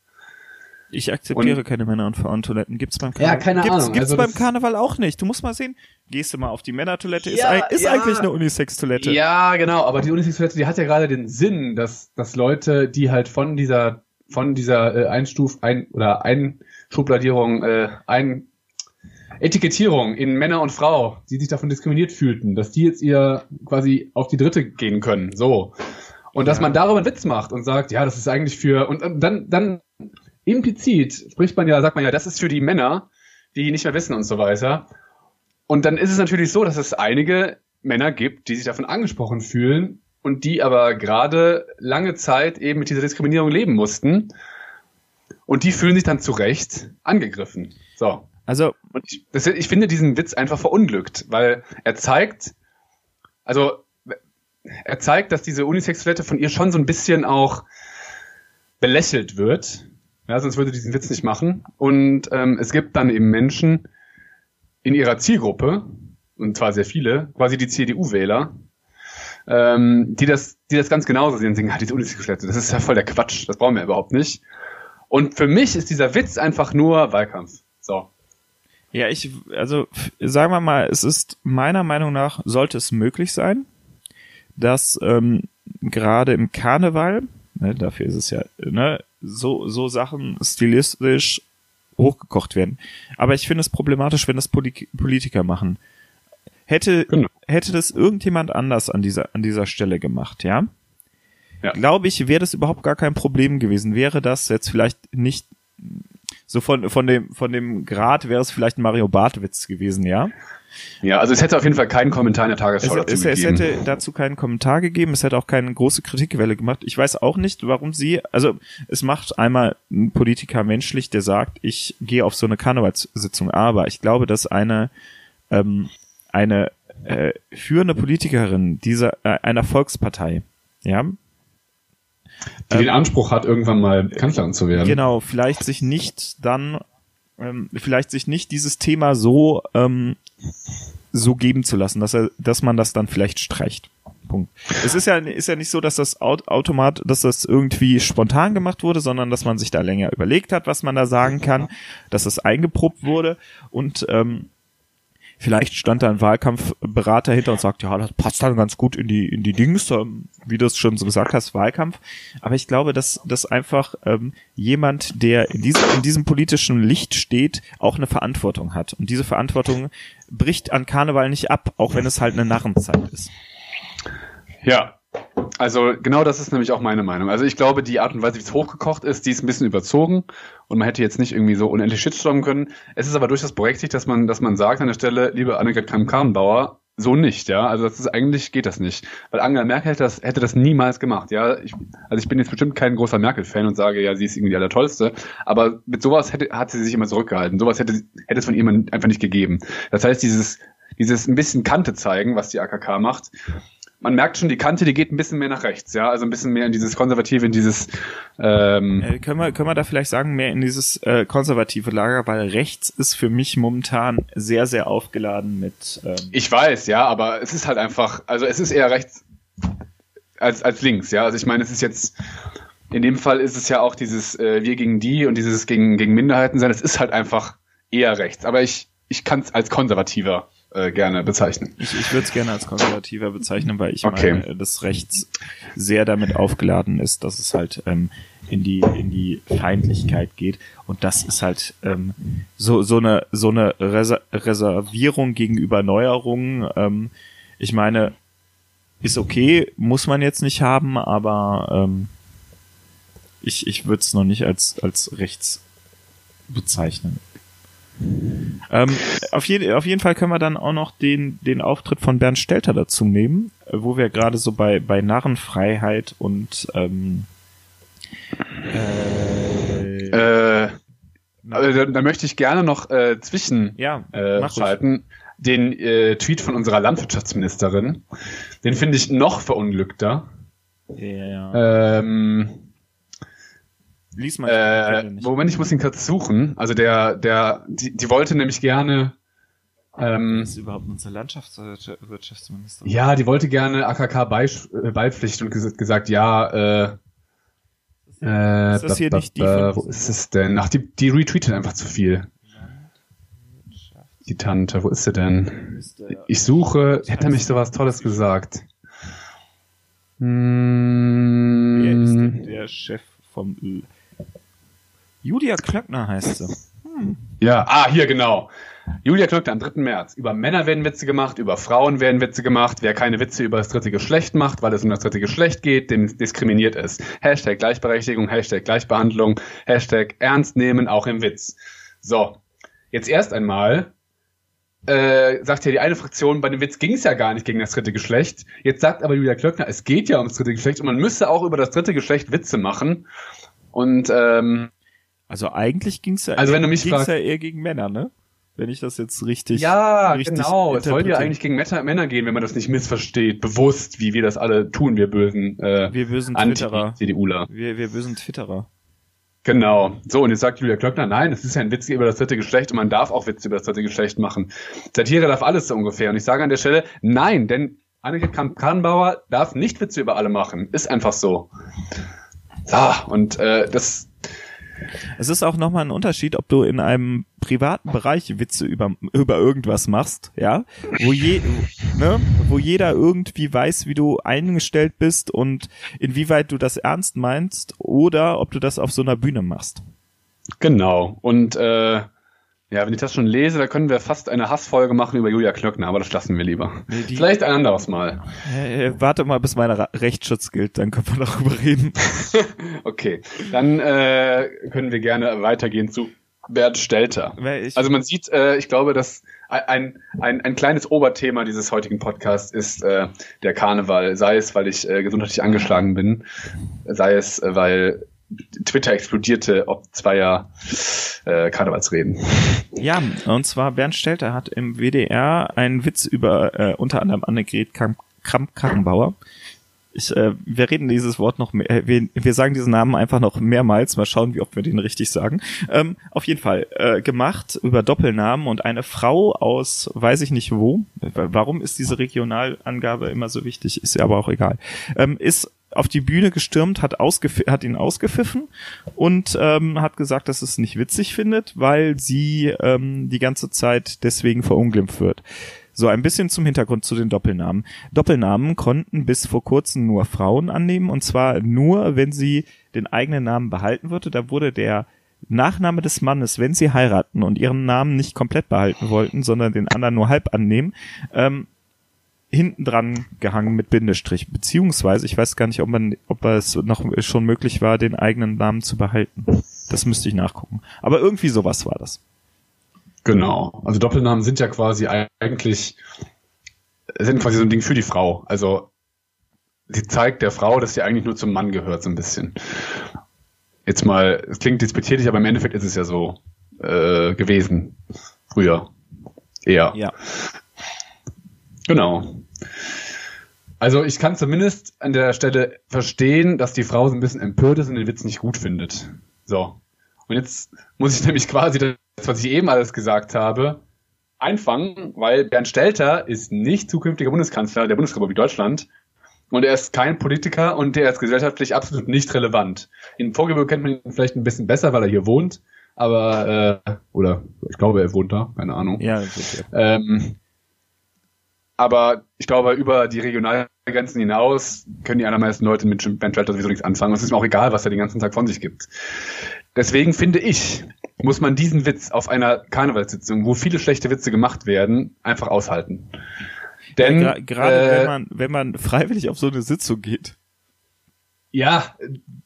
Ich akzeptiere keine Männer- und Frauentoiletten. Gibt's beim Ja, Karneval? keine gibt's, Ahnung. Gibt's Also beim Karneval auch nicht. Du musst mal sehen. Gehst du mal auf die Männertoilette, ist, Ja, ein, ist ja. eigentlich eine Unisex-Toilette. Ja, genau, aber die Unisex-Toilette, die hat ja gerade den Sinn, dass, dass Leute, die halt von dieser, von dieser äh, Einstuf, ein oder Einschubladierung, äh, ein Etikettierung in Männer und Frau, die sich davon diskriminiert fühlten, dass die jetzt ihr quasi auf die dritte gehen können. So. Und dass Ja. man darüber einen Witz macht und sagt, ja, das ist eigentlich für und, und dann, dann implizit spricht man ja, sagt man ja, das ist für die Männer, die nicht mehr wissen und so weiter. Und dann ist es natürlich so, dass es einige Männer gibt, die sich davon angesprochen fühlen und die aber gerade lange Zeit eben mit dieser Diskriminierung leben mussten. Und die fühlen sich dann zu Recht angegriffen. So. Also, Und ich, das, ich finde diesen Witz einfach verunglückt, weil er zeigt, also er zeigt, dass diese Unisex-Toilette von ihr schon so ein bisschen auch belächelt wird. Ja, sonst würde diesen Witz nicht machen. Und ähm, es gibt dann eben Menschen in ihrer Zielgruppe, und zwar sehr viele, quasi die CDU-Wähler, ähm, die das, die das ganz genauso sehen, singen, ah, diese Unisex-Toilette, das ist ja voll der Quatsch, das brauchen wir überhaupt nicht. Und für mich ist dieser Witz einfach nur Wahlkampf. So. ja, ich, also, sagen wir mal, es ist meiner Meinung nach, sollte es möglich sein, dass ähm, gerade im Karneval, ne, dafür ist es ja, ne, so, so Sachen stilistisch hochgekocht werden. Aber ich finde es problematisch, wenn das Poli Politiker machen. Hätte, Genau. hätte das irgendjemand anders an dieser, an dieser Stelle gemacht, ja? Ja. Glaube ich, wäre das überhaupt gar kein Problem gewesen. Wäre das jetzt vielleicht nicht so von, von dem, von dem Grad wäre es vielleicht Mario Barth-Witz gewesen, ja? Ja, also es hätte auf jeden Fall keinen Kommentar in der Tagesschau es, dazu es, gegeben. Es hätte dazu keinen Kommentar gegeben, es hätte auch keine große Kritikwelle gemacht. Ich weiß auch nicht, warum sie, also es macht einmal ein Politiker menschlich, der sagt, ich gehe auf so eine Karnevalssitzung, aber ich glaube, dass eine, ähm, eine äh, führende Politikerin dieser äh, einer Volkspartei, ja, die den Anspruch hat, irgendwann mal Kanzlerin zu werden. Genau, vielleicht sich nicht dann, ähm, vielleicht sich nicht dieses Thema so ähm, so geben zu lassen, dass er, dass man das dann vielleicht streicht. Punkt. Es ist ja, ist ja nicht so, dass das Automat, dass das irgendwie spontan gemacht wurde, sondern dass man sich da länger überlegt hat, was man da sagen kann, dass es eingeprobt wurde und ähm, Vielleicht stand da ein Wahlkampfberater hinter und sagt, ja, das passt dann ganz gut in die in die Dings, wie du es schon so gesagt hast, Wahlkampf. Aber ich glaube, dass dass einfach ähm, jemand, der in diesem in diesem politischen Licht steht, auch eine Verantwortung hat. Und diese Verantwortung bricht an Karneval nicht ab, auch wenn es halt eine Narrenzeit ist. Ja, also genau das ist nämlich auch meine Meinung. Also ich glaube, die Art und Weise, wie es hochgekocht ist, die ist ein bisschen überzogen und man hätte jetzt nicht irgendwie so unendlich shitstormen können. Es ist aber durchaus berechtigt, dass man, dass man sagt an der Stelle, liebe Annegret Kramp-Karrenbauer, so nicht, ja. Also das ist eigentlich geht das nicht, weil Angela Merkel hätte das hätte das niemals gemacht, ja. Ich, also ich bin jetzt bestimmt kein großer Merkel-Fan und sage, ja, sie ist irgendwie die allertollste, aber mit sowas hätte hat sie sich immer zurückgehalten. Sowas hätte hätte es von ihr einfach nicht gegeben. Das heißt, dieses dieses ein bisschen Kante zeigen, was die AKK macht, man merkt schon, die Kante, die geht ein bisschen mehr nach rechts, ja, also ein bisschen mehr in dieses konservative, in dieses ähm äh, können wir können wir da vielleicht sagen mehr in dieses äh, konservative Lager, weil rechts ist für mich momentan sehr sehr aufgeladen mit. Ähm ich weiß, ja, aber es ist halt einfach, also es ist eher rechts als als links, ja, also ich meine, es ist jetzt in dem Fall ist es ja auch dieses äh, wir gegen die und dieses gegen gegen Minderheiten sein, es ist halt einfach eher rechts, aber ich ich kann es als konservativer äh, gerne bezeichnen. Ich, ich würde es gerne als konservativer bezeichnen, weil ich okay. meine, dass rechts sehr damit aufgeladen ist, dass es halt ähm, in die in die Feindlichkeit geht und das ist halt ähm, so so eine so eine Reser Reservierung gegenüber Neuerungen. Ähm, ich meine, ist okay, muss man jetzt nicht haben, aber ähm, ich ich würde es noch nicht als als rechts bezeichnen. Ähm, auf, je, auf jeden Fall können wir dann auch noch den, den Auftritt von Bernd Stelter dazu nehmen, äh, wo wir gerade so bei, bei Narrenfreiheit und ähm, äh, äh, also da, da möchte ich gerne noch äh, zwischen ja, äh, schalten. Den äh, Tweet von unserer Landwirtschaftsministerin. Den finde ich noch verunglückter. Ja. Ähm, Lies mal. Äh, Moment, ich muss ihn kurz suchen. Also der, der, die, die wollte nämlich gerne. Ähm, Was ist überhaupt unsere Landschaftswirtschaftsministerin? Ja, die wollte gerne AKK äh, beipflichten und ges gesagt, ja, äh, äh, ist das hier nicht die Wo ist es denn? Ach, die, die retweetet einfach zu viel. Die Tante, wo ist sie denn? Ich suche, hätte mich sowas Tolles gesagt. Hm, Wer ist denn der Chef vom Julia Klöckner heißt sie. Hm. Ja, ah, hier genau. Julia Klöckner am 3. März. Über Männer werden Witze gemacht, über Frauen werden Witze gemacht. Wer keine Witze über das dritte Geschlecht macht, weil es um das dritte Geschlecht geht, dem diskriminiert ist. Hashtag Gleichberechtigung, Hashtag Gleichbehandlung, Hashtag Ernst nehmen, auch im Witz. So, jetzt erst einmal äh, sagt ja die eine Fraktion, bei dem Witz ging es ja gar nicht gegen das dritte Geschlecht. Jetzt sagt aber Julia Klöckner, es geht ja ums dritte Geschlecht und man müsste auch über das dritte Geschlecht Witze machen. Und ähm, also eigentlich ging es ja, also wenn du mich ging's fragst, ja eher gegen Männer, ne? Wenn ich das jetzt richtig. Ja, richtig genau. Es sollte ja eigentlich gegen Männer gehen, wenn man das nicht missversteht, bewusst, wie wir das alle tun, wir bösen, äh, wir bösen Twitterer. CDUler. Wir, wir bösen Twitterer. Genau. So, und jetzt sagt Julia Klöckner, nein, es ist ja ein Witz über das dritte Geschlecht und man darf auch Witze über das dritte Geschlecht machen. Satire darf alles so ungefähr. Und ich sage an der Stelle, nein, denn Anneke Kramp-Karrenbauer darf nicht Witze über alle machen. Ist einfach so. So, und äh, das es ist auch nochmal ein Unterschied, ob du in einem privaten Bereich Witze über, über irgendwas machst, ja, wo je, ne, wo jeder irgendwie weiß, wie du eingestellt bist und inwieweit du das ernst meinst oder ob du das auf so einer Bühne machst. Genau. Und äh, ja, wenn ich das schon lese, da können wir fast eine Hassfolge machen über Julia Klöckner, aber das lassen wir lieber. Nee, Vielleicht ein anderes Mal. Äh, warte mal, bis mein Rechtsschutz gilt, dann können wir darüber reden. okay, dann äh, können wir gerne weitergehen zu Bert Stelter. Also man sieht, äh, ich glaube, dass ein, ein, ein kleines Oberthema dieses heutigen Podcasts ist äh, der Karneval. Sei es, weil ich äh, gesundheitlich angeschlagen bin, sei es, äh, weil Twitter explodierte ob zweier äh, Karnevalsreden. Ja, und zwar Bernd Stelter hat im WDR einen Witz über äh, unter anderem Annegret Kramp-Karrenbauer. Ich, äh, wir reden dieses Wort noch mehr, äh, wir, wir sagen diesen Namen einfach noch mehrmals, mal schauen, wie oft wir den richtig sagen. Ähm, auf jeden Fall, äh, gemacht über Doppelnamen und eine Frau aus, weiß ich nicht wo, warum ist diese Regionalangabe immer so wichtig, ist ja aber auch egal, ähm, ist auf die Bühne gestürmt, hat, hat ihn ausgepfiffen und ähm, hat gesagt, dass es nicht witzig findet, weil sie ähm, die ganze Zeit deswegen verunglimpft wird. So ein bisschen zum Hintergrund zu den Doppelnamen. Doppelnamen konnten bis vor kurzem nur Frauen annehmen und zwar nur, wenn sie den eigenen Namen behalten würde. Da wurde der Nachname des Mannes, wenn sie heiraten und ihren Namen nicht komplett behalten wollten, sondern den anderen nur halb annehmen, ähm, hinten dran gehangen mit Bindestrich. Beziehungsweise, ich weiß gar nicht, ob man, ob es noch schon möglich war, den eigenen Namen zu behalten. Das müsste ich nachgucken. Aber irgendwie sowas war das. Genau. Also Doppelnamen sind ja quasi eigentlich, sind quasi so ein Ding für die Frau. Also sie zeigt der Frau, dass sie eigentlich nur zum Mann gehört, so ein bisschen. Jetzt mal, es klingt disputierlich, aber im Endeffekt ist es ja so äh, gewesen. Früher. Eher. Ja. Genau. Also ich kann zumindest an der Stelle verstehen, dass die Frau so ein bisschen empört ist und den Witz nicht gut findet. So. Und jetzt muss ich nämlich quasi das, was ich eben alles gesagt habe, einfangen, weil Bernd Stelter ist nicht zukünftiger Bundeskanzler der Bundesrepublik Deutschland und er ist kein Politiker und er ist gesellschaftlich absolut nicht relevant. In Vorgebirge kennt man ihn vielleicht ein bisschen besser, weil er hier wohnt, aber äh, oder ich glaube, er wohnt da, keine Ahnung. Ja, ja. Ähm, aber ich glaube, über die Regionalgrenzen hinaus können die allermeisten Leute mit Bernd Stelter sowieso nichts anfangen. Es ist mir auch egal, was er den ganzen Tag von sich gibt. Deswegen finde ich, muss man diesen Witz auf einer Karnevalssitzung, wo viele schlechte Witze gemacht werden, einfach aushalten. Denn ja, gerade äh, wenn man wenn man freiwillig auf so eine Sitzung geht. Ja,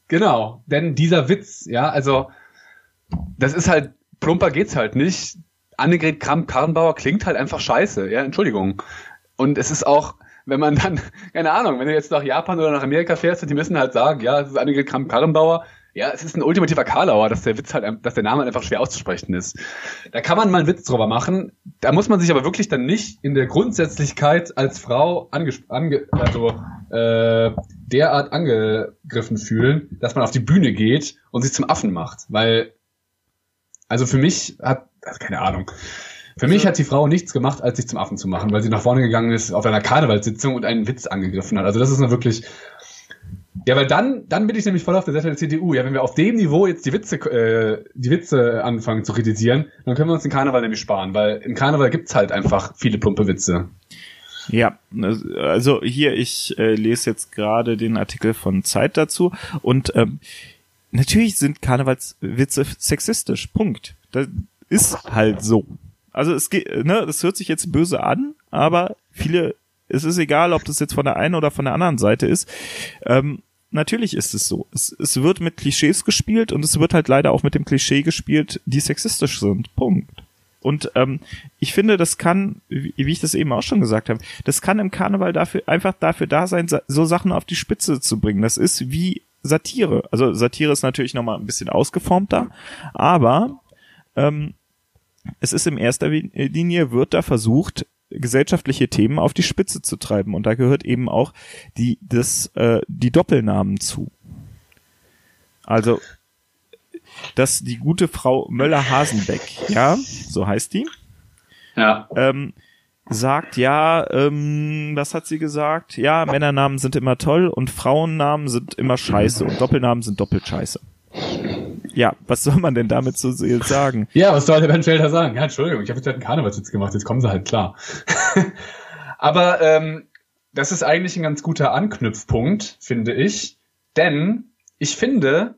genau. Denn dieser Witz, ja, also das ist halt plumper geht's halt nicht. Annegret Kramp-Karrenbauer klingt halt einfach scheiße. Ja, Entschuldigung. Und es ist auch, wenn man dann, keine Ahnung, wenn du jetzt nach Japan oder nach Amerika fährst, die müssen halt sagen, ja, es ist Annegret Kramp-Karrenbauer, ja, es ist ein ultimativer Karlauer, dass der Witz halt, dass der Name halt einfach schwer auszusprechen ist. Da kann man mal einen Witz drüber machen. Da muss man sich aber wirklich dann nicht in der Grundsätzlichkeit als Frau ange, ange also äh, derart angegriffen fühlen, dass man auf die Bühne geht und sich zum Affen macht. Weil, also für mich hat, also keine Ahnung. Für mich hat die Frau nichts gemacht, als sich zum Affen zu machen, weil sie nach vorne gegangen ist auf einer Karnevalssitzung und einen Witz angegriffen hat. Also das ist nur wirklich ja, weil dann, dann bin ich nämlich voll auf der Seite der CDU. Ja, wenn wir auf dem Niveau jetzt die Witze, äh, die Witze anfangen zu kritisieren, dann können wir uns den Karneval nämlich sparen, weil im Karneval gibt's halt einfach viele plumpe Witze. Ja, also hier, ich äh, lese jetzt gerade den Artikel von Zeit dazu und ähm, natürlich sind Karnevalswitze sexistisch. Punkt. Das ist halt so. Also es geht, ne, das hört sich jetzt böse an, aber viele es ist egal, ob das jetzt von der einen oder von der anderen Seite ist. Ähm, natürlich ist es so. Es, es wird mit Klischees gespielt und es wird halt leider auch mit dem Klischee gespielt, die sexistisch sind. Punkt. Und ähm, ich finde, das kann, wie, ich das eben auch schon gesagt habe, das kann im Karneval dafür einfach dafür da sein, so Sachen auf die Spitze zu bringen. Das ist wie Satire. Also Satire ist natürlich nochmal ein bisschen ausgeformter, aber ähm, es ist in erster Linie wird da versucht, gesellschaftliche Themen auf die Spitze zu treiben. Und da gehört eben auch die, das, äh, die Doppelnamen zu. Also, dass die gute Frau Möller-Hasenbeck, ja, so heißt die, ja. ähm, sagt, ja, ähm, was hat sie gesagt? Ja, Männernamen sind immer toll und Frauennamen sind immer scheiße und Doppelnamen sind doppelt scheiße ja, was soll man denn damit so jetzt sagen? Ja, was soll der Ben Felder sagen? Ja, Entschuldigung, ich habe jetzt halt einen Karnevalswitz gemacht, jetzt kommen sie halt klar. Aber ähm, das ist eigentlich ein ganz guter Anknüpfpunkt, finde ich. Denn ich finde,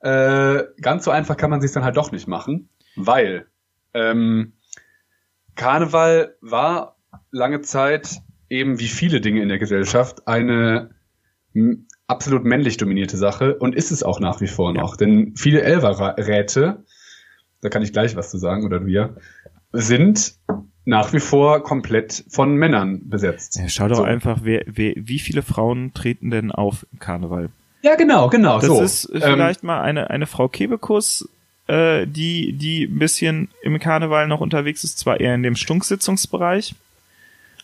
äh, ganz so einfach kann man sich dann halt doch nicht machen, weil ähm, Karneval war lange Zeit eben wie viele Dinge in der Gesellschaft eine absolut männlich dominierte Sache und ist es auch nach wie vor noch. Ja. Denn viele Elverräte da kann ich gleich was zu sagen, oder wir, sind nach wie vor komplett von Männern besetzt. Ja, schau doch so. einfach, wer, wer, wie viele Frauen treten denn auf im Karneval? Ja, genau, genau. Das so. ist vielleicht ähm, mal eine, eine Frau Kebekus, äh, die, die ein bisschen im Karneval noch unterwegs ist, zwar eher in dem Stunksitzungsbereich,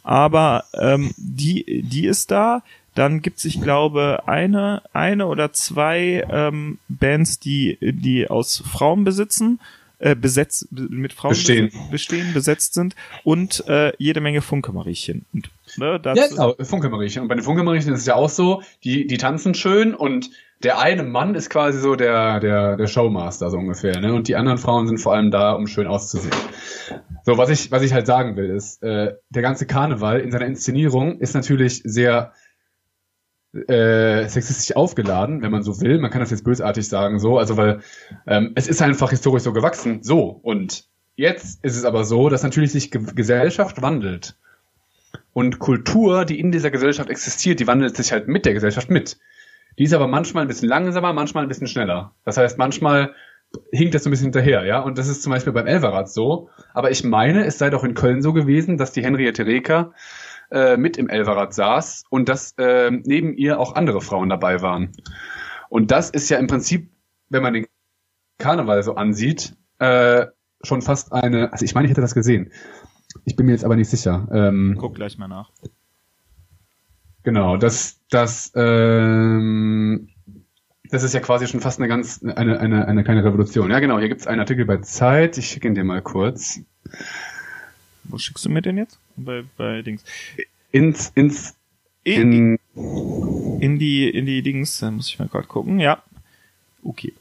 aber ähm, die, die ist da. Dann gibt's, ich glaube, eine, eine oder zwei ähm, Bands, die, die aus Frauen besitzen äh, besetzt mit Frauen bestehen, bestehen besetzt sind und äh, jede Menge Funke-Mariechen. Ne, ja, genau, Funke-Mariechen. Und bei den Funke-Mariechen ist es ja auch so, die, die tanzen schön und der eine Mann ist quasi so der, der, der Showmaster, so ungefähr, ne? Und die anderen Frauen sind vor allem da, um schön auszusehen. So, was ich, was ich halt sagen will, ist, äh, der ganze Karneval in seiner Inszenierung ist natürlich sehr äh, sexistisch aufgeladen, wenn man so will. Man kann das jetzt bösartig sagen, so, also weil ähm, es ist einfach historisch so gewachsen, so. Und jetzt ist es aber so, dass natürlich sich Ge Gesellschaft wandelt. Und Kultur, die in dieser Gesellschaft existiert, die wandelt sich halt mit der Gesellschaft mit. Die ist aber manchmal ein bisschen langsamer, manchmal ein bisschen schneller. Das heißt, manchmal hinkt das so ein bisschen hinterher, ja. Und das ist zum Beispiel beim Elverrad so. Aber ich meine, es sei doch in Köln so gewesen, dass die Henriette Reker äh, mit im Elverrad saß und dass äh, neben ihr auch andere Frauen dabei waren. Und das ist ja im Prinzip, wenn man den Karneval so ansieht, äh, schon fast eine, also ich meine, ich hätte das gesehen. Ich bin mir jetzt aber nicht sicher. Ähm, Guck gleich mal nach. Genau, das, das, ähm, das ist ja quasi schon fast eine ganz, eine, eine, eine kleine Revolution. Ja, genau, hier gibt's einen Artikel bei Zeit, ich schicke ihn dir mal kurz. Wo schickst du mir den jetzt? Bei, bei Dings. Ins, ins, in, in, in die, in die Dings, da muss ich mal gerade gucken, ja. Okay.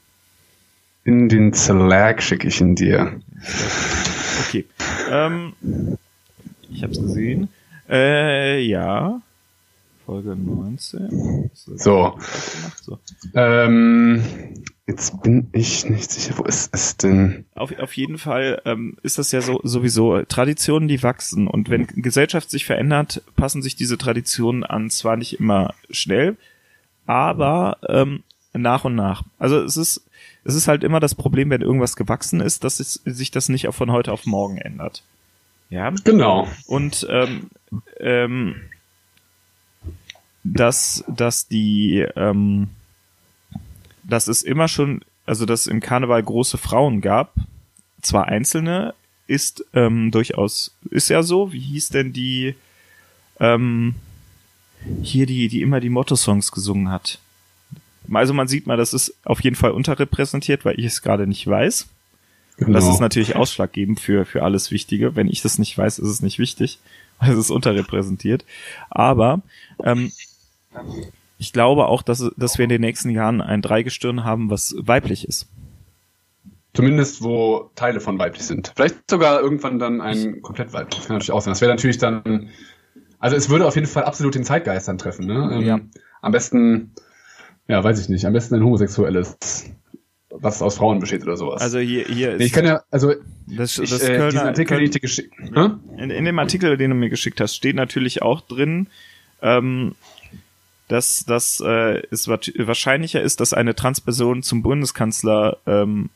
In den Slack schicke ich ihn dir. Okay. Ähm, ich hab's gesehen. Äh, ja. Folge 19. So. so. Ähm, jetzt bin ich nicht sicher, wo ist es denn? Auf, auf jeden Fall ähm, ist das ja so sowieso Traditionen, die wachsen. Und wenn Gesellschaft sich verändert, passen sich diese Traditionen an. Zwar nicht immer schnell, aber ähm, nach und nach. Also es ist, es ist halt immer das Problem, wenn irgendwas gewachsen ist, dass es, sich das nicht auch von heute auf morgen ändert. Ja. Genau. Und ähm, ähm, dass, dass die, ähm, dass es immer schon, also dass es im Karneval große Frauen gab, zwar einzelne, ist ähm, durchaus, ist ja so, wie hieß denn die, ähm, hier die, die immer die Motto-Songs gesungen hat. Also man sieht mal, das ist auf jeden Fall unterrepräsentiert, weil ich es gerade nicht weiß. Genau. Das ist natürlich ausschlaggebend für, für alles Wichtige. Wenn ich das nicht weiß, ist es nicht wichtig. Es ist unterrepräsentiert. Aber ähm, ich glaube auch, dass, dass wir in den nächsten Jahren ein Dreigestirn haben, was weiblich ist. Zumindest wo Teile von weiblich sind. Vielleicht sogar irgendwann dann ein komplett weiblich. Das kann natürlich auch sein. Das wäre natürlich dann, also es würde auf jeden Fall absolut den Zeitgeist dann treffen. Ne? Ähm, ja. Am besten, ja, weiß ich nicht, am besten ein homosexuelles, was aus Frauen besteht oder sowas. Also hier, hier ist. Nee, ich kann ja, also das, ich, das äh, Kölner, diesen Artikel, Köln, geschickt. Hm? In, in dem Artikel, den du mir geschickt hast, steht natürlich auch drin, ähm, dass das äh, es wahrscheinlicher ist, dass eine Transperson zum Bundeskanzler ähm,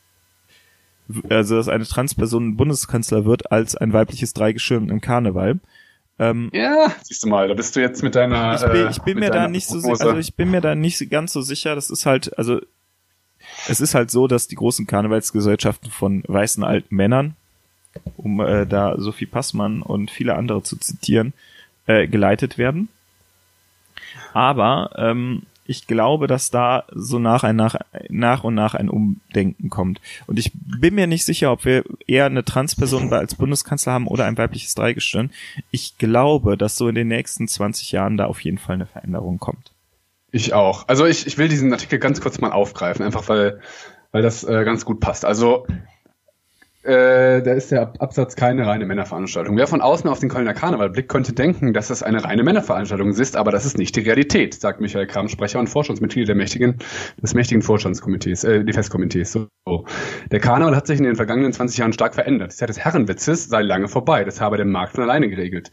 also dass eine Transperson Bundeskanzler wird als ein weibliches Dreigeschirm im Karneval. Ähm, ja, siehst du mal, da bist du jetzt mit deiner. Ich bin, ich bin äh, mir da nicht so sicher, also ich bin mir da nicht ganz so sicher. Das ist halt, also es ist halt so, dass die großen Karnevalsgesellschaften von weißen alten Männern, um äh, da Sophie Passmann und viele andere zu zitieren, äh, geleitet werden. Aber ähm, ich glaube, dass da so nach, ein, nach, nach und nach ein Umdenken kommt. Und ich bin mir nicht sicher, ob wir eher eine Transperson als Bundeskanzler haben oder ein weibliches Dreigestirn. Ich glaube, dass so in den nächsten 20 Jahren da auf jeden Fall eine Veränderung kommt. Ich auch. Also ich, ich will diesen Artikel ganz kurz mal aufgreifen, einfach weil, weil das äh, ganz gut passt. Also äh, da ist der Absatz keine reine Männerveranstaltung. Wer von außen auf den Kölner Karneval blickt, könnte denken, dass es eine reine Männerveranstaltung ist, aber das ist nicht die Realität, sagt Michael Kram, Sprecher und Vorstandsmitglied der mächtigen, des mächtigen Vorstandskomitees, äh, die Festkomitees. So. Der Karneval hat sich in den vergangenen 20 Jahren stark verändert. Die Zeit des Herrenwitzes sei lange vorbei, das habe der Markt von alleine geregelt.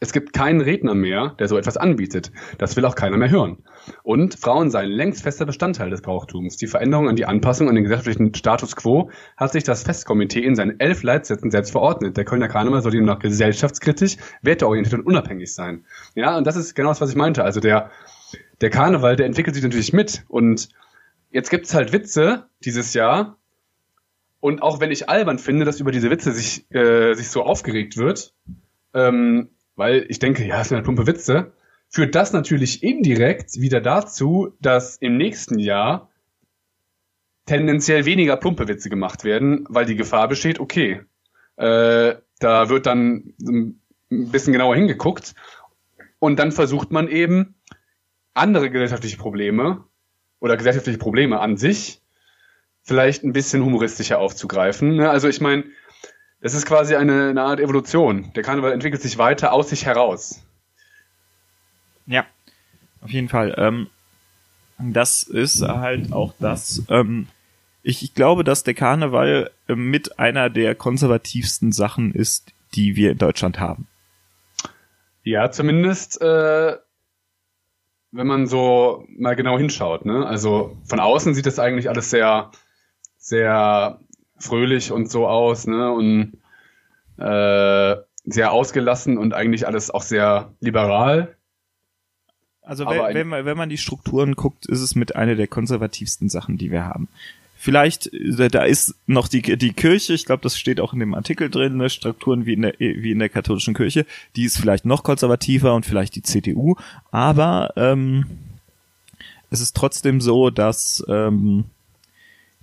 Es gibt keinen Redner mehr, der so etwas anbietet. Das will auch keiner mehr hören. Und Frauen seien längst fester Bestandteil des Brauchtums. Die Veränderung an die Anpassung an den gesellschaftlichen Status quo hat sich das Festkomitee in seinen elf Leitsätzen selbst verordnet. Der Kölner Karneval soll demnach gesellschaftskritisch, werteorientiert und unabhängig sein. Ja, und das ist genau das, was ich meinte. Also der, der Karneval, der entwickelt sich natürlich mit. Und jetzt gibt's halt Witze dieses Jahr. Und auch wenn ich albern finde, dass über diese Witze sich, äh, sich so aufgeregt wird, ähm, weil ich denke, ja, das sind halt plumpe Witze, führt das natürlich indirekt wieder dazu, dass im nächsten Jahr tendenziell weniger plumpe Witze gemacht werden, weil die Gefahr besteht, okay, äh, da wird dann ein bisschen genauer hingeguckt und dann versucht man eben andere gesellschaftliche Probleme oder gesellschaftliche Probleme an sich vielleicht ein bisschen humoristischer aufzugreifen. Ne? Also ich meine, das ist quasi eine, eine Art Evolution. Der Karneval entwickelt sich weiter aus sich heraus. Ja, auf jeden Fall. Ähm, das ist halt auch das. Ähm, ich, ich glaube, dass der Karneval äh, mit einer der konservativsten Sachen ist, die wir in Deutschland haben. Ja, zumindest äh, wenn man so mal genau hinschaut. Ne? Also von außen sieht das eigentlich alles sehr, sehr fröhlich und so aus, ne? Und äh, sehr ausgelassen und eigentlich alles auch sehr liberal. Also wenn, wenn, man, wenn man die Strukturen guckt, ist es mit einer der konservativsten Sachen, die wir haben. Vielleicht, äh, da ist noch die, die Kirche, ich glaube, das steht auch in dem Artikel drin, ne, Strukturen wie in, der, wie in der katholischen Kirche, die ist vielleicht noch konservativer und vielleicht die CDU, aber ähm, es ist trotzdem so, dass, ähm,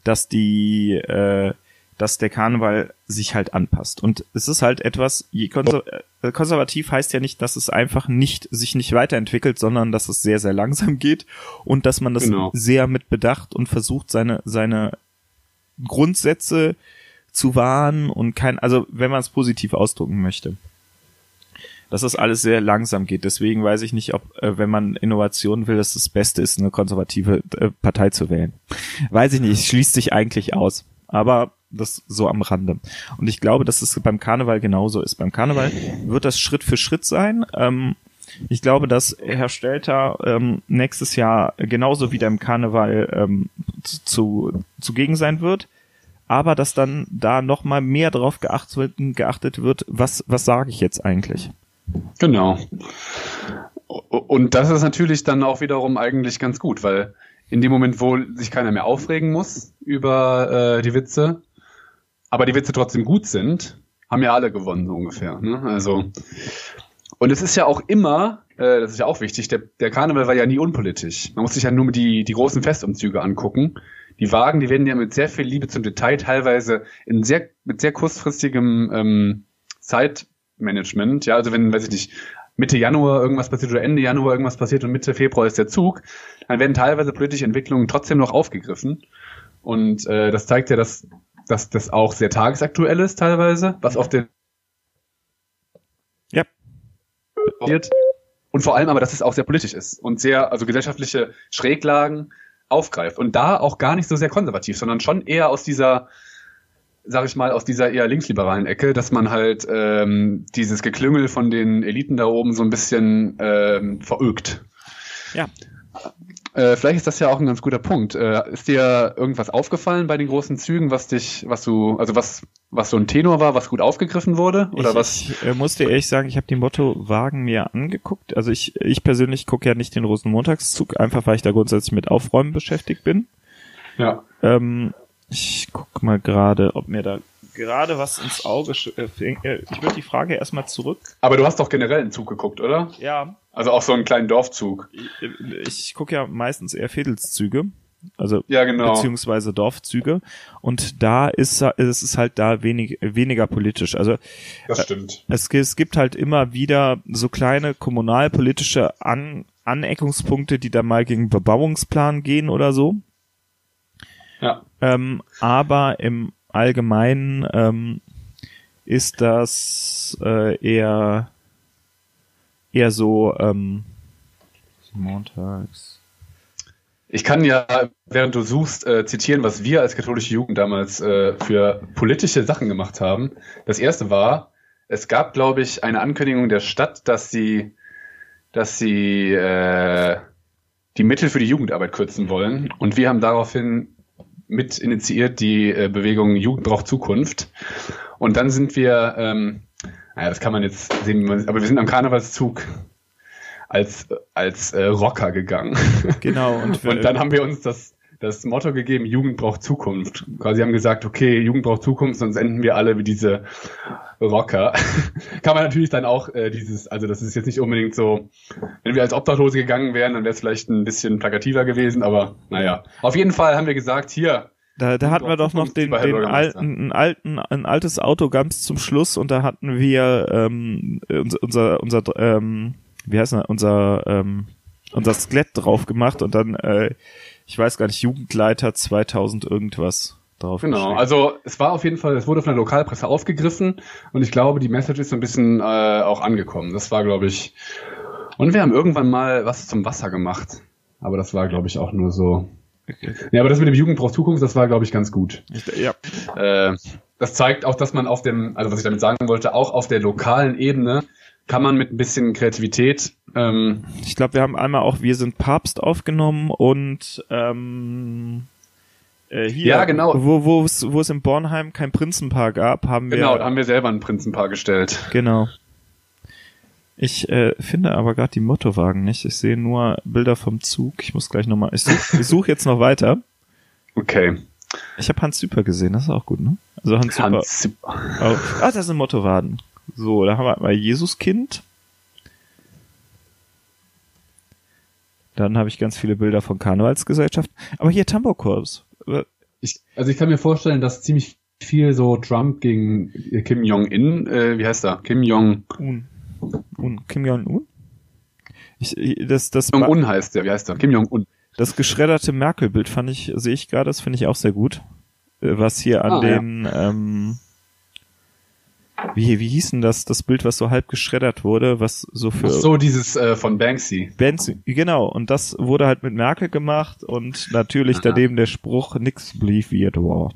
dass die äh, dass der Karneval sich halt anpasst. Und es ist halt etwas, je konser äh, konservativ heißt ja nicht, dass es einfach nicht, sich nicht weiterentwickelt, sondern dass es sehr, sehr langsam geht und dass man das genau. sehr mit Bedacht und versucht, seine, seine Grundsätze zu wahren und kein, also wenn man es positiv ausdrücken möchte. Dass das alles sehr langsam geht. Deswegen weiß ich nicht, ob, äh, wenn man Innovation will, dass das Beste ist, eine konservative äh, Partei zu wählen. Weiß ich nicht, es schließt sich eigentlich aus. Aber das so am Rande. Und ich glaube, dass es beim Karneval genauso ist. Beim Karneval wird das Schritt für Schritt sein. Ähm, ich glaube, dass Herr Stelter ähm, nächstes Jahr genauso wie im Karneval ähm, zu, zugegen sein wird, aber dass dann da noch mal mehr drauf geachtet wird, geachtet wird was, was sage ich jetzt eigentlich? Genau. Und das ist natürlich dann auch wiederum eigentlich ganz gut, weil in dem Moment, wo sich keiner mehr aufregen muss über äh, die Witze, aber die Witze trotzdem gut sind, haben ja alle gewonnen, so ungefähr. Ne? Also, und es ist ja auch immer, äh, das ist ja auch wichtig, der, der Karneval war ja nie unpolitisch. Man muss sich ja nur die, die großen Festumzüge angucken. Die Wagen, die werden ja mit sehr viel Liebe zum Detail, teilweise in sehr, mit sehr kurzfristigem ähm, Zeitmanagement. Ja, also wenn, weiß ich nicht, Mitte Januar irgendwas passiert oder Ende Januar irgendwas passiert und Mitte Februar ist der Zug, dann werden teilweise politische Entwicklungen trotzdem noch aufgegriffen. Und äh, das zeigt ja, dass dass das auch sehr tagesaktuell ist teilweise, was auf den ja. und vor allem aber, dass es auch sehr politisch ist und sehr, also gesellschaftliche Schräglagen aufgreift und da auch gar nicht so sehr konservativ, sondern schon eher aus dieser, sag ich mal, aus dieser eher linksliberalen Ecke, dass man halt ähm, dieses Geklüngel von den Eliten da oben so ein bisschen ähm, verögt. Ja. Äh, vielleicht ist das ja auch ein ganz guter Punkt. Äh, ist dir irgendwas aufgefallen bei den großen Zügen, was dich, was du, also was, was so ein Tenor war, was gut aufgegriffen wurde? Oder ich, was? Ich äh, musste ehrlich sagen, ich habe den Motto-Wagen mir angeguckt. Also ich, ich persönlich gucke ja nicht den Rosenmontagszug, einfach weil ich da grundsätzlich mit Aufräumen beschäftigt bin. Ja. Ähm, ich guck mal gerade, ob mir da gerade was ins Auge äh. Äh, ich würde die Frage erstmal zurück. Aber du hast doch generell einen Zug geguckt, oder? Ja. Also auch so einen kleinen Dorfzug. Ich, ich gucke ja meistens eher Viertelszüge. Also ja, genau. beziehungsweise Dorfzüge und da ist, ist es halt da wenig, weniger politisch. Also das stimmt. Es, es gibt halt immer wieder so kleine kommunalpolitische An Aneckungspunkte, die da mal gegen Bebauungsplan gehen oder so. Ja. Ähm, aber im Allgemeinen ähm, ist das äh, eher eher so ähm, montags. Ich kann ja, während du suchst, äh, zitieren, was wir als katholische Jugend damals äh, für politische Sachen gemacht haben. Das erste war, es gab, glaube ich, eine Ankündigung der Stadt, dass sie, dass sie äh, die Mittel für die Jugendarbeit kürzen wollen. Und wir haben daraufhin mit initiiert die äh, Bewegung Jugend braucht Zukunft. Und dann sind wir, ähm, naja, das kann man jetzt sehen, aber wir sind am Karnevalszug als, als äh, Rocker gegangen. Genau. Und, und dann haben wir uns das das Motto gegeben, Jugend braucht Zukunft. Quasi haben gesagt, okay, Jugend braucht Zukunft, sonst enden wir alle wie diese Rocker. Kann man natürlich dann auch äh, dieses, also das ist jetzt nicht unbedingt so, wenn wir als Obdachlose gegangen wären, dann wäre es vielleicht ein bisschen plakativer gewesen, aber naja. Auf jeden Fall haben wir gesagt, hier, da, da hatten wir doch noch den, den alten, ein, alten, ein altes Auto ganz zum Schluss und da hatten wir ähm, unser, unser, ähm, wie heißt das, unser, ähm, unser Skelett drauf gemacht und dann äh, ich weiß gar nicht, Jugendleiter 2000 irgendwas drauf. Genau, also es war auf jeden Fall, es wurde von der Lokalpresse aufgegriffen und ich glaube, die Message ist so ein bisschen äh, auch angekommen. Das war, glaube ich, und wir haben irgendwann mal was zum Wasser gemacht. Aber das war, glaube ich, auch nur so. Okay. Ja, aber das mit dem Jugend braucht Zukunft, das war, glaube ich, ganz gut. Ich, ja. Äh, das zeigt auch, dass man auf dem, also was ich damit sagen wollte, auch auf der lokalen Ebene kann man mit ein bisschen Kreativität. Ähm, ich glaube, wir haben einmal auch Wir sind Papst aufgenommen und ähm, äh, hier, ja, genau. wo, wo, es, wo es in Bornheim kein Prinzenpaar gab, haben wir. Genau, da haben wir selber ein Prinzenpaar gestellt. Genau. Ich äh, finde aber gerade die Mottowagen nicht. Ich sehe nur Bilder vom Zug. Ich muss gleich nochmal. Ich suche such jetzt noch weiter. Okay. Ich habe Hans Super gesehen, das ist auch gut, ne? Also Hans, Hans Super. Oh, ah, das sind Mottowagen. So, da haben wir mal Jesuskind. Dann habe ich ganz viele Bilder von Karnevalsgesellschaft. Aber hier Tambourkorps. Ich, also ich kann mir vorstellen, dass ziemlich viel so Trump gegen Kim Jong-in, äh, wie heißt er? Kim Jong-un. Un. Kim Jong-un? Ich, das, das Jong-un heißt der, wie heißt er? Kim Jong-un. Das geschredderte Merkel-Bild fand ich, sehe ich gerade, das finde ich auch sehr gut. Äh, was hier an ah, den, ja. ähm, wie, wie hieß denn das, das Bild, was so halb geschreddert wurde, was so für... Ach so, dieses äh, von Banksy. Banksy, genau. Und das wurde halt mit Merkel gemacht und natürlich Aha. daneben der Spruch, nix blieb wie it war.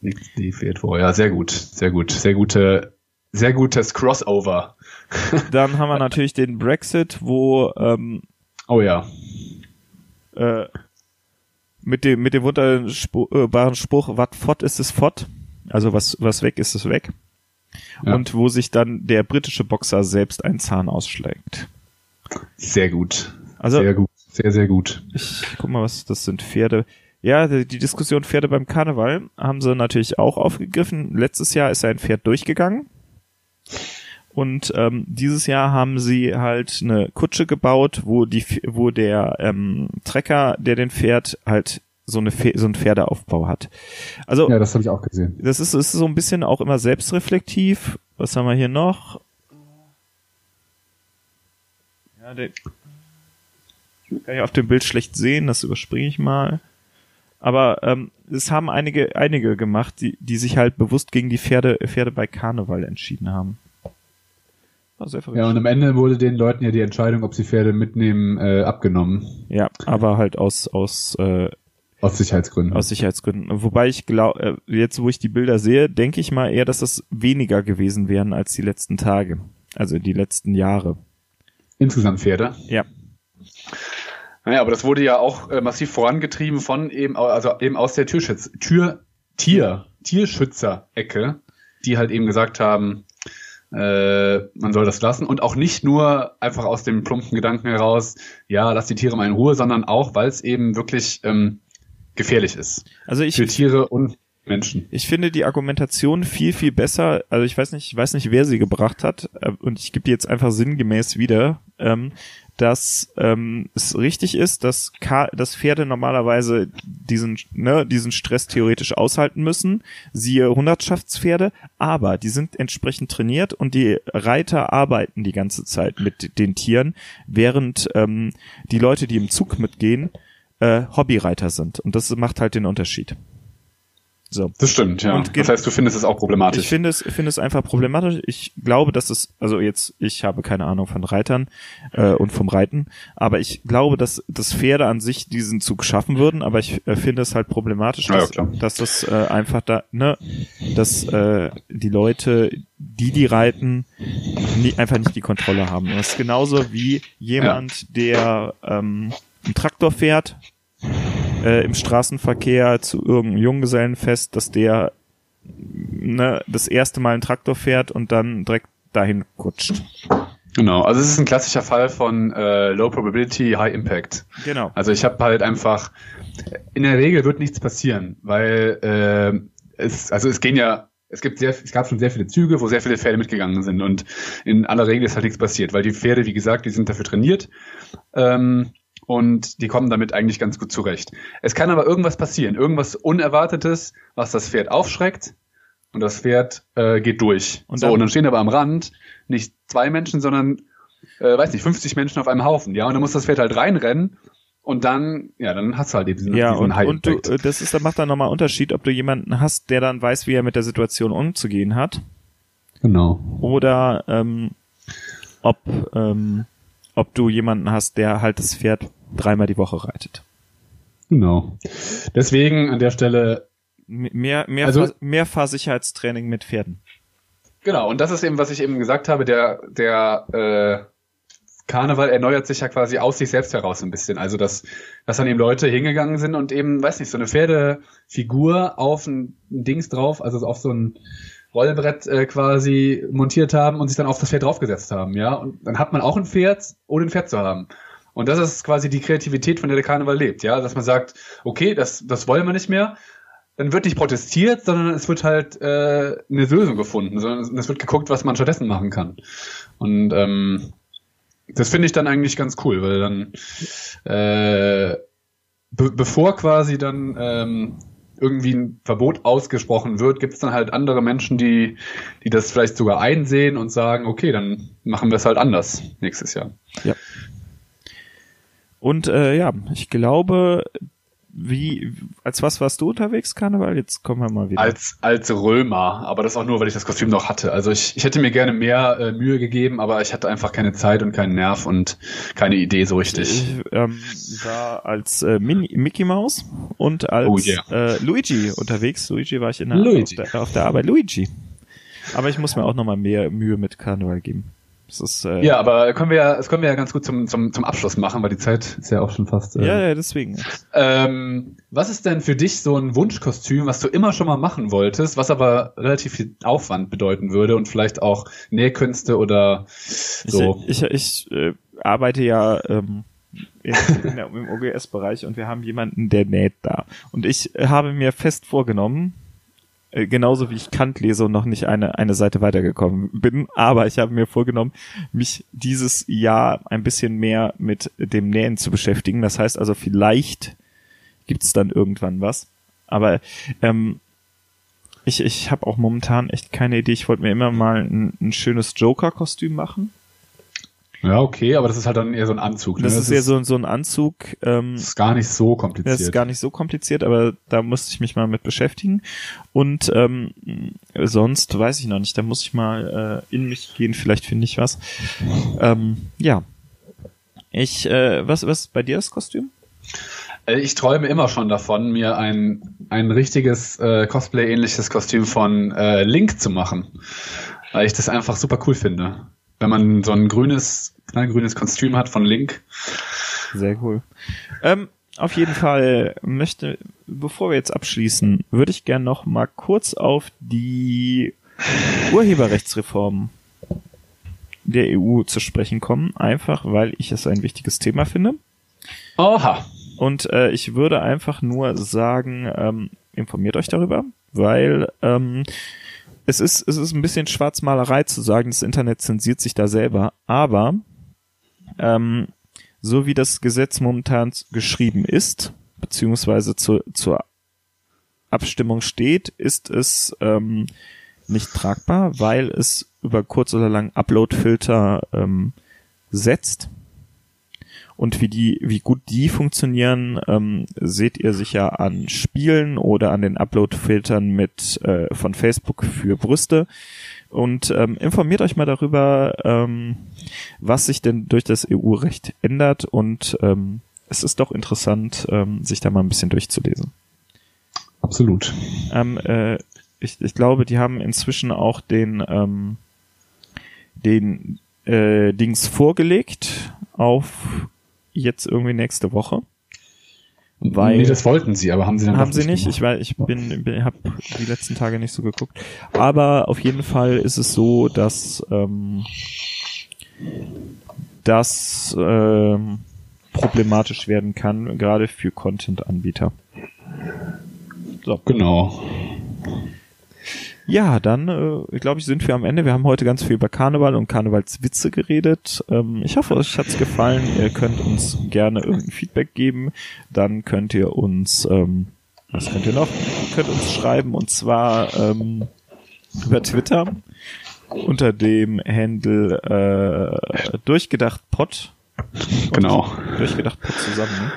Nix blieb wie it war. Ja, sehr gut, sehr gut. Sehr gute, sehr gutes Crossover. Dann haben wir natürlich den Brexit, wo... Ähm, oh ja. Äh, mit dem, mit dem wunderbaren Spruch, wat fort ist es fort also was, was weg ist, ist weg. Ja. Und wo sich dann der britische Boxer selbst einen Zahn ausschlägt. Sehr gut. Also, sehr gut. Sehr, sehr gut. Ich guck mal, was das sind. Pferde. Ja, die Diskussion Pferde beim Karneval haben sie natürlich auch aufgegriffen. Letztes Jahr ist ein Pferd durchgegangen. Und ähm, dieses Jahr haben sie halt eine Kutsche gebaut, wo die, wo der ähm, Trecker, der den fährt, halt so, eine, so ein Pferdeaufbau hat. Also ja, das habe ich auch gesehen. Das ist, ist so ein bisschen auch immer selbstreflektiv. Was haben wir hier noch? Ja, der kann ich auf dem Bild schlecht sehen, das überspringe ich mal. Aber ähm, es haben einige, einige gemacht, die, die sich halt bewusst gegen die Pferde, Pferde bei Karneval entschieden haben. Ja, und am Ende wurde den Leuten ja die Entscheidung, ob sie Pferde mitnehmen, äh, abgenommen. Ja, aber halt aus, aus äh, aus Sicherheitsgründen. Aus Sicherheitsgründen. Wobei ich glaube, äh, jetzt wo ich die Bilder sehe, denke ich mal eher, dass das weniger gewesen wären als die letzten Tage. Also die letzten Jahre. Insgesamt Pferde? Ja. Naja, aber das wurde ja auch äh, massiv vorangetrieben von eben, also eben aus der Türschütz, Tür, Tier, Tierschützer-Ecke, die halt eben gesagt haben, äh, man soll das lassen und auch nicht nur einfach aus dem plumpen Gedanken heraus, ja, lass die Tiere mal in Ruhe, sondern auch, weil es eben wirklich ähm, gefährlich ist. Also ich, für Tiere und Menschen. Ich finde die Argumentation viel, viel besser. Also ich weiß nicht, ich weiß nicht, wer sie gebracht hat, äh, und ich gebe die jetzt einfach sinngemäß wieder, ähm, dass ähm, es richtig ist, dass, Ka dass Pferde normalerweise diesen, ne, diesen Stress theoretisch aushalten müssen, siehe Hundertschaftspferde, aber die sind entsprechend trainiert und die Reiter arbeiten die ganze Zeit mit den Tieren, während ähm, die Leute, die im Zug mitgehen, äh, Hobbyreiter sind. Und das macht halt den Unterschied. So. Das stimmt, ja. Und das heißt, du findest es auch problematisch. Ich finde es, finde es einfach problematisch. Ich glaube, dass es, also jetzt, ich habe keine Ahnung von Reitern äh, und vom Reiten, aber ich glaube, dass das Pferde an sich diesen Zug schaffen würden, aber ich äh, finde es halt problematisch, dass, ja, dass das äh, einfach da, ne, dass äh, die Leute, die, die reiten, nie, einfach nicht die Kontrolle haben. Das ist genauso wie jemand, ja. der ähm, einen Traktor fährt äh, im Straßenverkehr zu irgendeinem Junggesellenfest, dass der ne, das erste Mal einen Traktor fährt und dann direkt dahin kutscht. Genau, also es ist ein klassischer Fall von äh, Low Probability, High Impact. Genau. Also ich habe halt einfach, in der Regel wird nichts passieren, weil äh, es, also es gehen ja, es gibt sehr, es gab schon sehr viele Züge, wo sehr viele Pferde mitgegangen sind und in aller Regel ist halt nichts passiert, weil die Pferde, wie gesagt, die sind dafür trainiert ähm, und die kommen damit eigentlich ganz gut zurecht. Es kann aber irgendwas passieren, irgendwas Unerwartetes, was das Pferd aufschreckt und das Pferd äh, geht durch. Und so, und dann stehen aber am Rand nicht zwei Menschen, sondern, äh, weiß nicht, 50 Menschen auf einem Haufen. Ja, und dann muss das Pferd halt reinrennen und dann, ja, dann hast du halt diesen, ja, diesen und, und du, äh, das ist, da macht dann nochmal Unterschied, ob du jemanden hast, der dann weiß, wie er mit der Situation umzugehen hat. Genau. Oder ähm, ob, ähm, ob du jemanden hast, der halt das Pferd dreimal die Woche reitet. Genau. Deswegen an der Stelle Mehr, mehr, also, mehr Fahrsicherheitstraining mit Pferden. Genau, und das ist eben, was ich eben gesagt habe, der, der äh, Karneval erneuert sich ja quasi aus sich selbst heraus ein bisschen. Also, dass, dass dann eben Leute hingegangen sind und eben, weiß nicht, so eine Pferdefigur auf ein, ein Dings drauf, also auf so ein Rollbrett äh, quasi montiert haben und sich dann auf das Pferd draufgesetzt haben, ja. Und dann hat man auch ein Pferd, ohne ein Pferd zu haben. Und das ist quasi die Kreativität, von der der Karneval lebt, ja. Dass man sagt, okay, das, das wollen wir nicht mehr, dann wird nicht protestiert, sondern es wird halt äh, eine Lösung gefunden, sondern es wird geguckt, was man stattdessen machen kann. Und ähm, das finde ich dann eigentlich ganz cool, weil dann äh, be bevor quasi dann ähm, irgendwie ein Verbot ausgesprochen wird, gibt es dann halt andere Menschen, die, die das vielleicht sogar einsehen und sagen, okay, dann machen wir es halt anders nächstes Jahr. Ja. Und äh, ja, ich glaube, wie, als was warst du unterwegs, Karneval? Jetzt kommen wir mal wieder. Als, als Römer, aber das auch nur, weil ich das Kostüm noch hatte. Also ich, ich hätte mir gerne mehr äh, Mühe gegeben, aber ich hatte einfach keine Zeit und keinen Nerv und keine Idee so richtig. Ich ähm, war als äh, Mini Mickey Mouse und als oh yeah. äh, Luigi unterwegs. Luigi war ich in der. Auf, der, auf der Arbeit. Luigi. Aber ich muss mir auch noch mal mehr Mühe mit Karneval geben. Ist, äh, ja, aber können wir ja, das können wir ja ganz gut zum, zum, zum Abschluss machen, weil die Zeit ist ja auch schon fast. Äh, ja, ja, deswegen. Ähm, was ist denn für dich so ein Wunschkostüm, was du immer schon mal machen wolltest, was aber relativ viel Aufwand bedeuten würde und vielleicht auch Nähkünste oder so? Ich, ich, ich äh, arbeite ja ähm, der, im OGS-Bereich und wir haben jemanden, der näht da. Und ich habe mir fest vorgenommen, genauso wie ich Kant lese und noch nicht eine, eine Seite weitergekommen bin. Aber ich habe mir vorgenommen, mich dieses Jahr ein bisschen mehr mit dem Nähen zu beschäftigen. Das heißt also, vielleicht gibt's dann irgendwann was. Aber ähm, ich, ich habe auch momentan echt keine Idee. Ich wollte mir immer mal ein, ein schönes Joker-Kostüm machen. Ja, okay, aber das ist halt dann eher so ein Anzug. Ne? Das, das ist eher so, so ein Anzug. Ähm, ist gar nicht so kompliziert. Das ist gar nicht so kompliziert, aber da musste ich mich mal mit beschäftigen. Und ähm, sonst weiß ich noch nicht. Da muss ich mal äh, in mich gehen. Vielleicht finde ich was. Ähm, ja. Ich, äh, was, was ist bei dir das Kostüm? Äh, ich träume immer schon davon, mir ein, ein richtiges äh, Cosplay-ähnliches Kostüm von äh, Link zu machen. Weil ich das einfach super cool finde wenn man so ein grünes, knallgrünes Kostüm hat von Link. Sehr cool. Ähm, auf jeden Fall möchte, bevor wir jetzt abschließen, würde ich gern noch mal kurz auf die Urheberrechtsreform der EU zu sprechen kommen, einfach weil ich es ein wichtiges Thema finde. Oha. Und äh, ich würde einfach nur sagen, ähm, informiert euch darüber, weil ähm, es ist, es ist ein bisschen Schwarzmalerei zu sagen, das Internet zensiert sich da selber, aber ähm, so wie das Gesetz momentan geschrieben ist, beziehungsweise zu, zur Abstimmung steht, ist es ähm, nicht tragbar, weil es über kurz oder lang Upload-Filter ähm, setzt und wie die, wie gut die funktionieren, ähm, seht ihr sicher an Spielen oder an den Upload-Filtern mit äh, von Facebook für Brüste. Und ähm, informiert euch mal darüber, ähm, was sich denn durch das EU-Recht ändert. Und ähm, es ist doch interessant, ähm, sich da mal ein bisschen durchzulesen. Absolut. Ähm, äh, ich, ich glaube, die haben inzwischen auch den ähm, den äh, Dings vorgelegt auf jetzt irgendwie nächste Woche. Weil nee, das wollten sie, aber haben sie dann haben sie nicht. Gemacht. Ich weil ich bin, bin habe die letzten Tage nicht so geguckt. Aber auf jeden Fall ist es so, dass ähm, das ähm, problematisch werden kann, gerade für Content-Anbieter. So. Genau. Ja, dann äh, glaube ich, sind wir am Ende. Wir haben heute ganz viel über Karneval und Karnevalswitze geredet. Ähm, ich hoffe, euch hat's gefallen. Ihr könnt uns gerne irgendein Feedback geben. Dann könnt ihr uns, ähm, was könnt ihr noch? Ihr könnt uns schreiben und zwar ähm, über Twitter unter dem Handle äh, durchgedacht Pod. Genau. Durchgedacht Pod zusammen. Ne?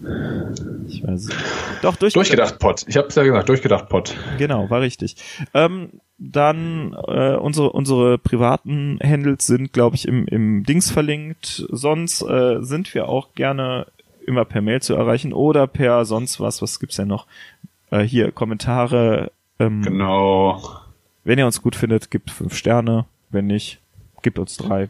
Ich weiß nicht. Doch, durchgedacht. Durchgedacht Pot. Ich habe es ja gesagt, durchgedacht Pot. Genau, war richtig. Ähm, dann äh, unsere unsere privaten Handles sind, glaube ich, im, im Dings verlinkt. Sonst äh, sind wir auch gerne immer per Mail zu erreichen oder per sonst was. Was gibt's denn noch? Äh, hier Kommentare. Ähm, genau. Wenn ihr uns gut findet, gibt fünf Sterne. Wenn nicht, gibt uns drei.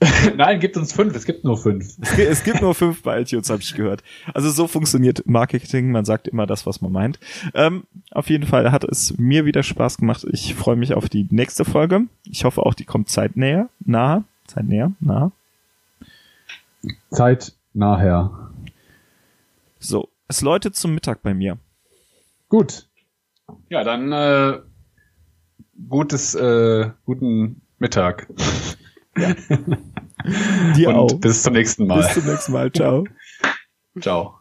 Nein, gibt uns fünf. Es gibt nur fünf. Es gibt, nur fünf bei iTunes, habe ich gehört. Also so funktioniert Marketing. Man sagt immer das, was man meint. Ähm, auf jeden Fall hat es mir wieder Spaß gemacht. Ich freue mich auf die nächste Folge. Ich hoffe auch, die kommt zeitnäher, nahe, zeitnäher, nahe. Zeit nachher. So, es läutet zum Mittag bei mir. Gut. Ja, dann äh, gutes, äh, guten Mittag. Dir Und auch. Bis zum nächsten Mal. Bis zum nächsten Mal. Ciao. Ciao.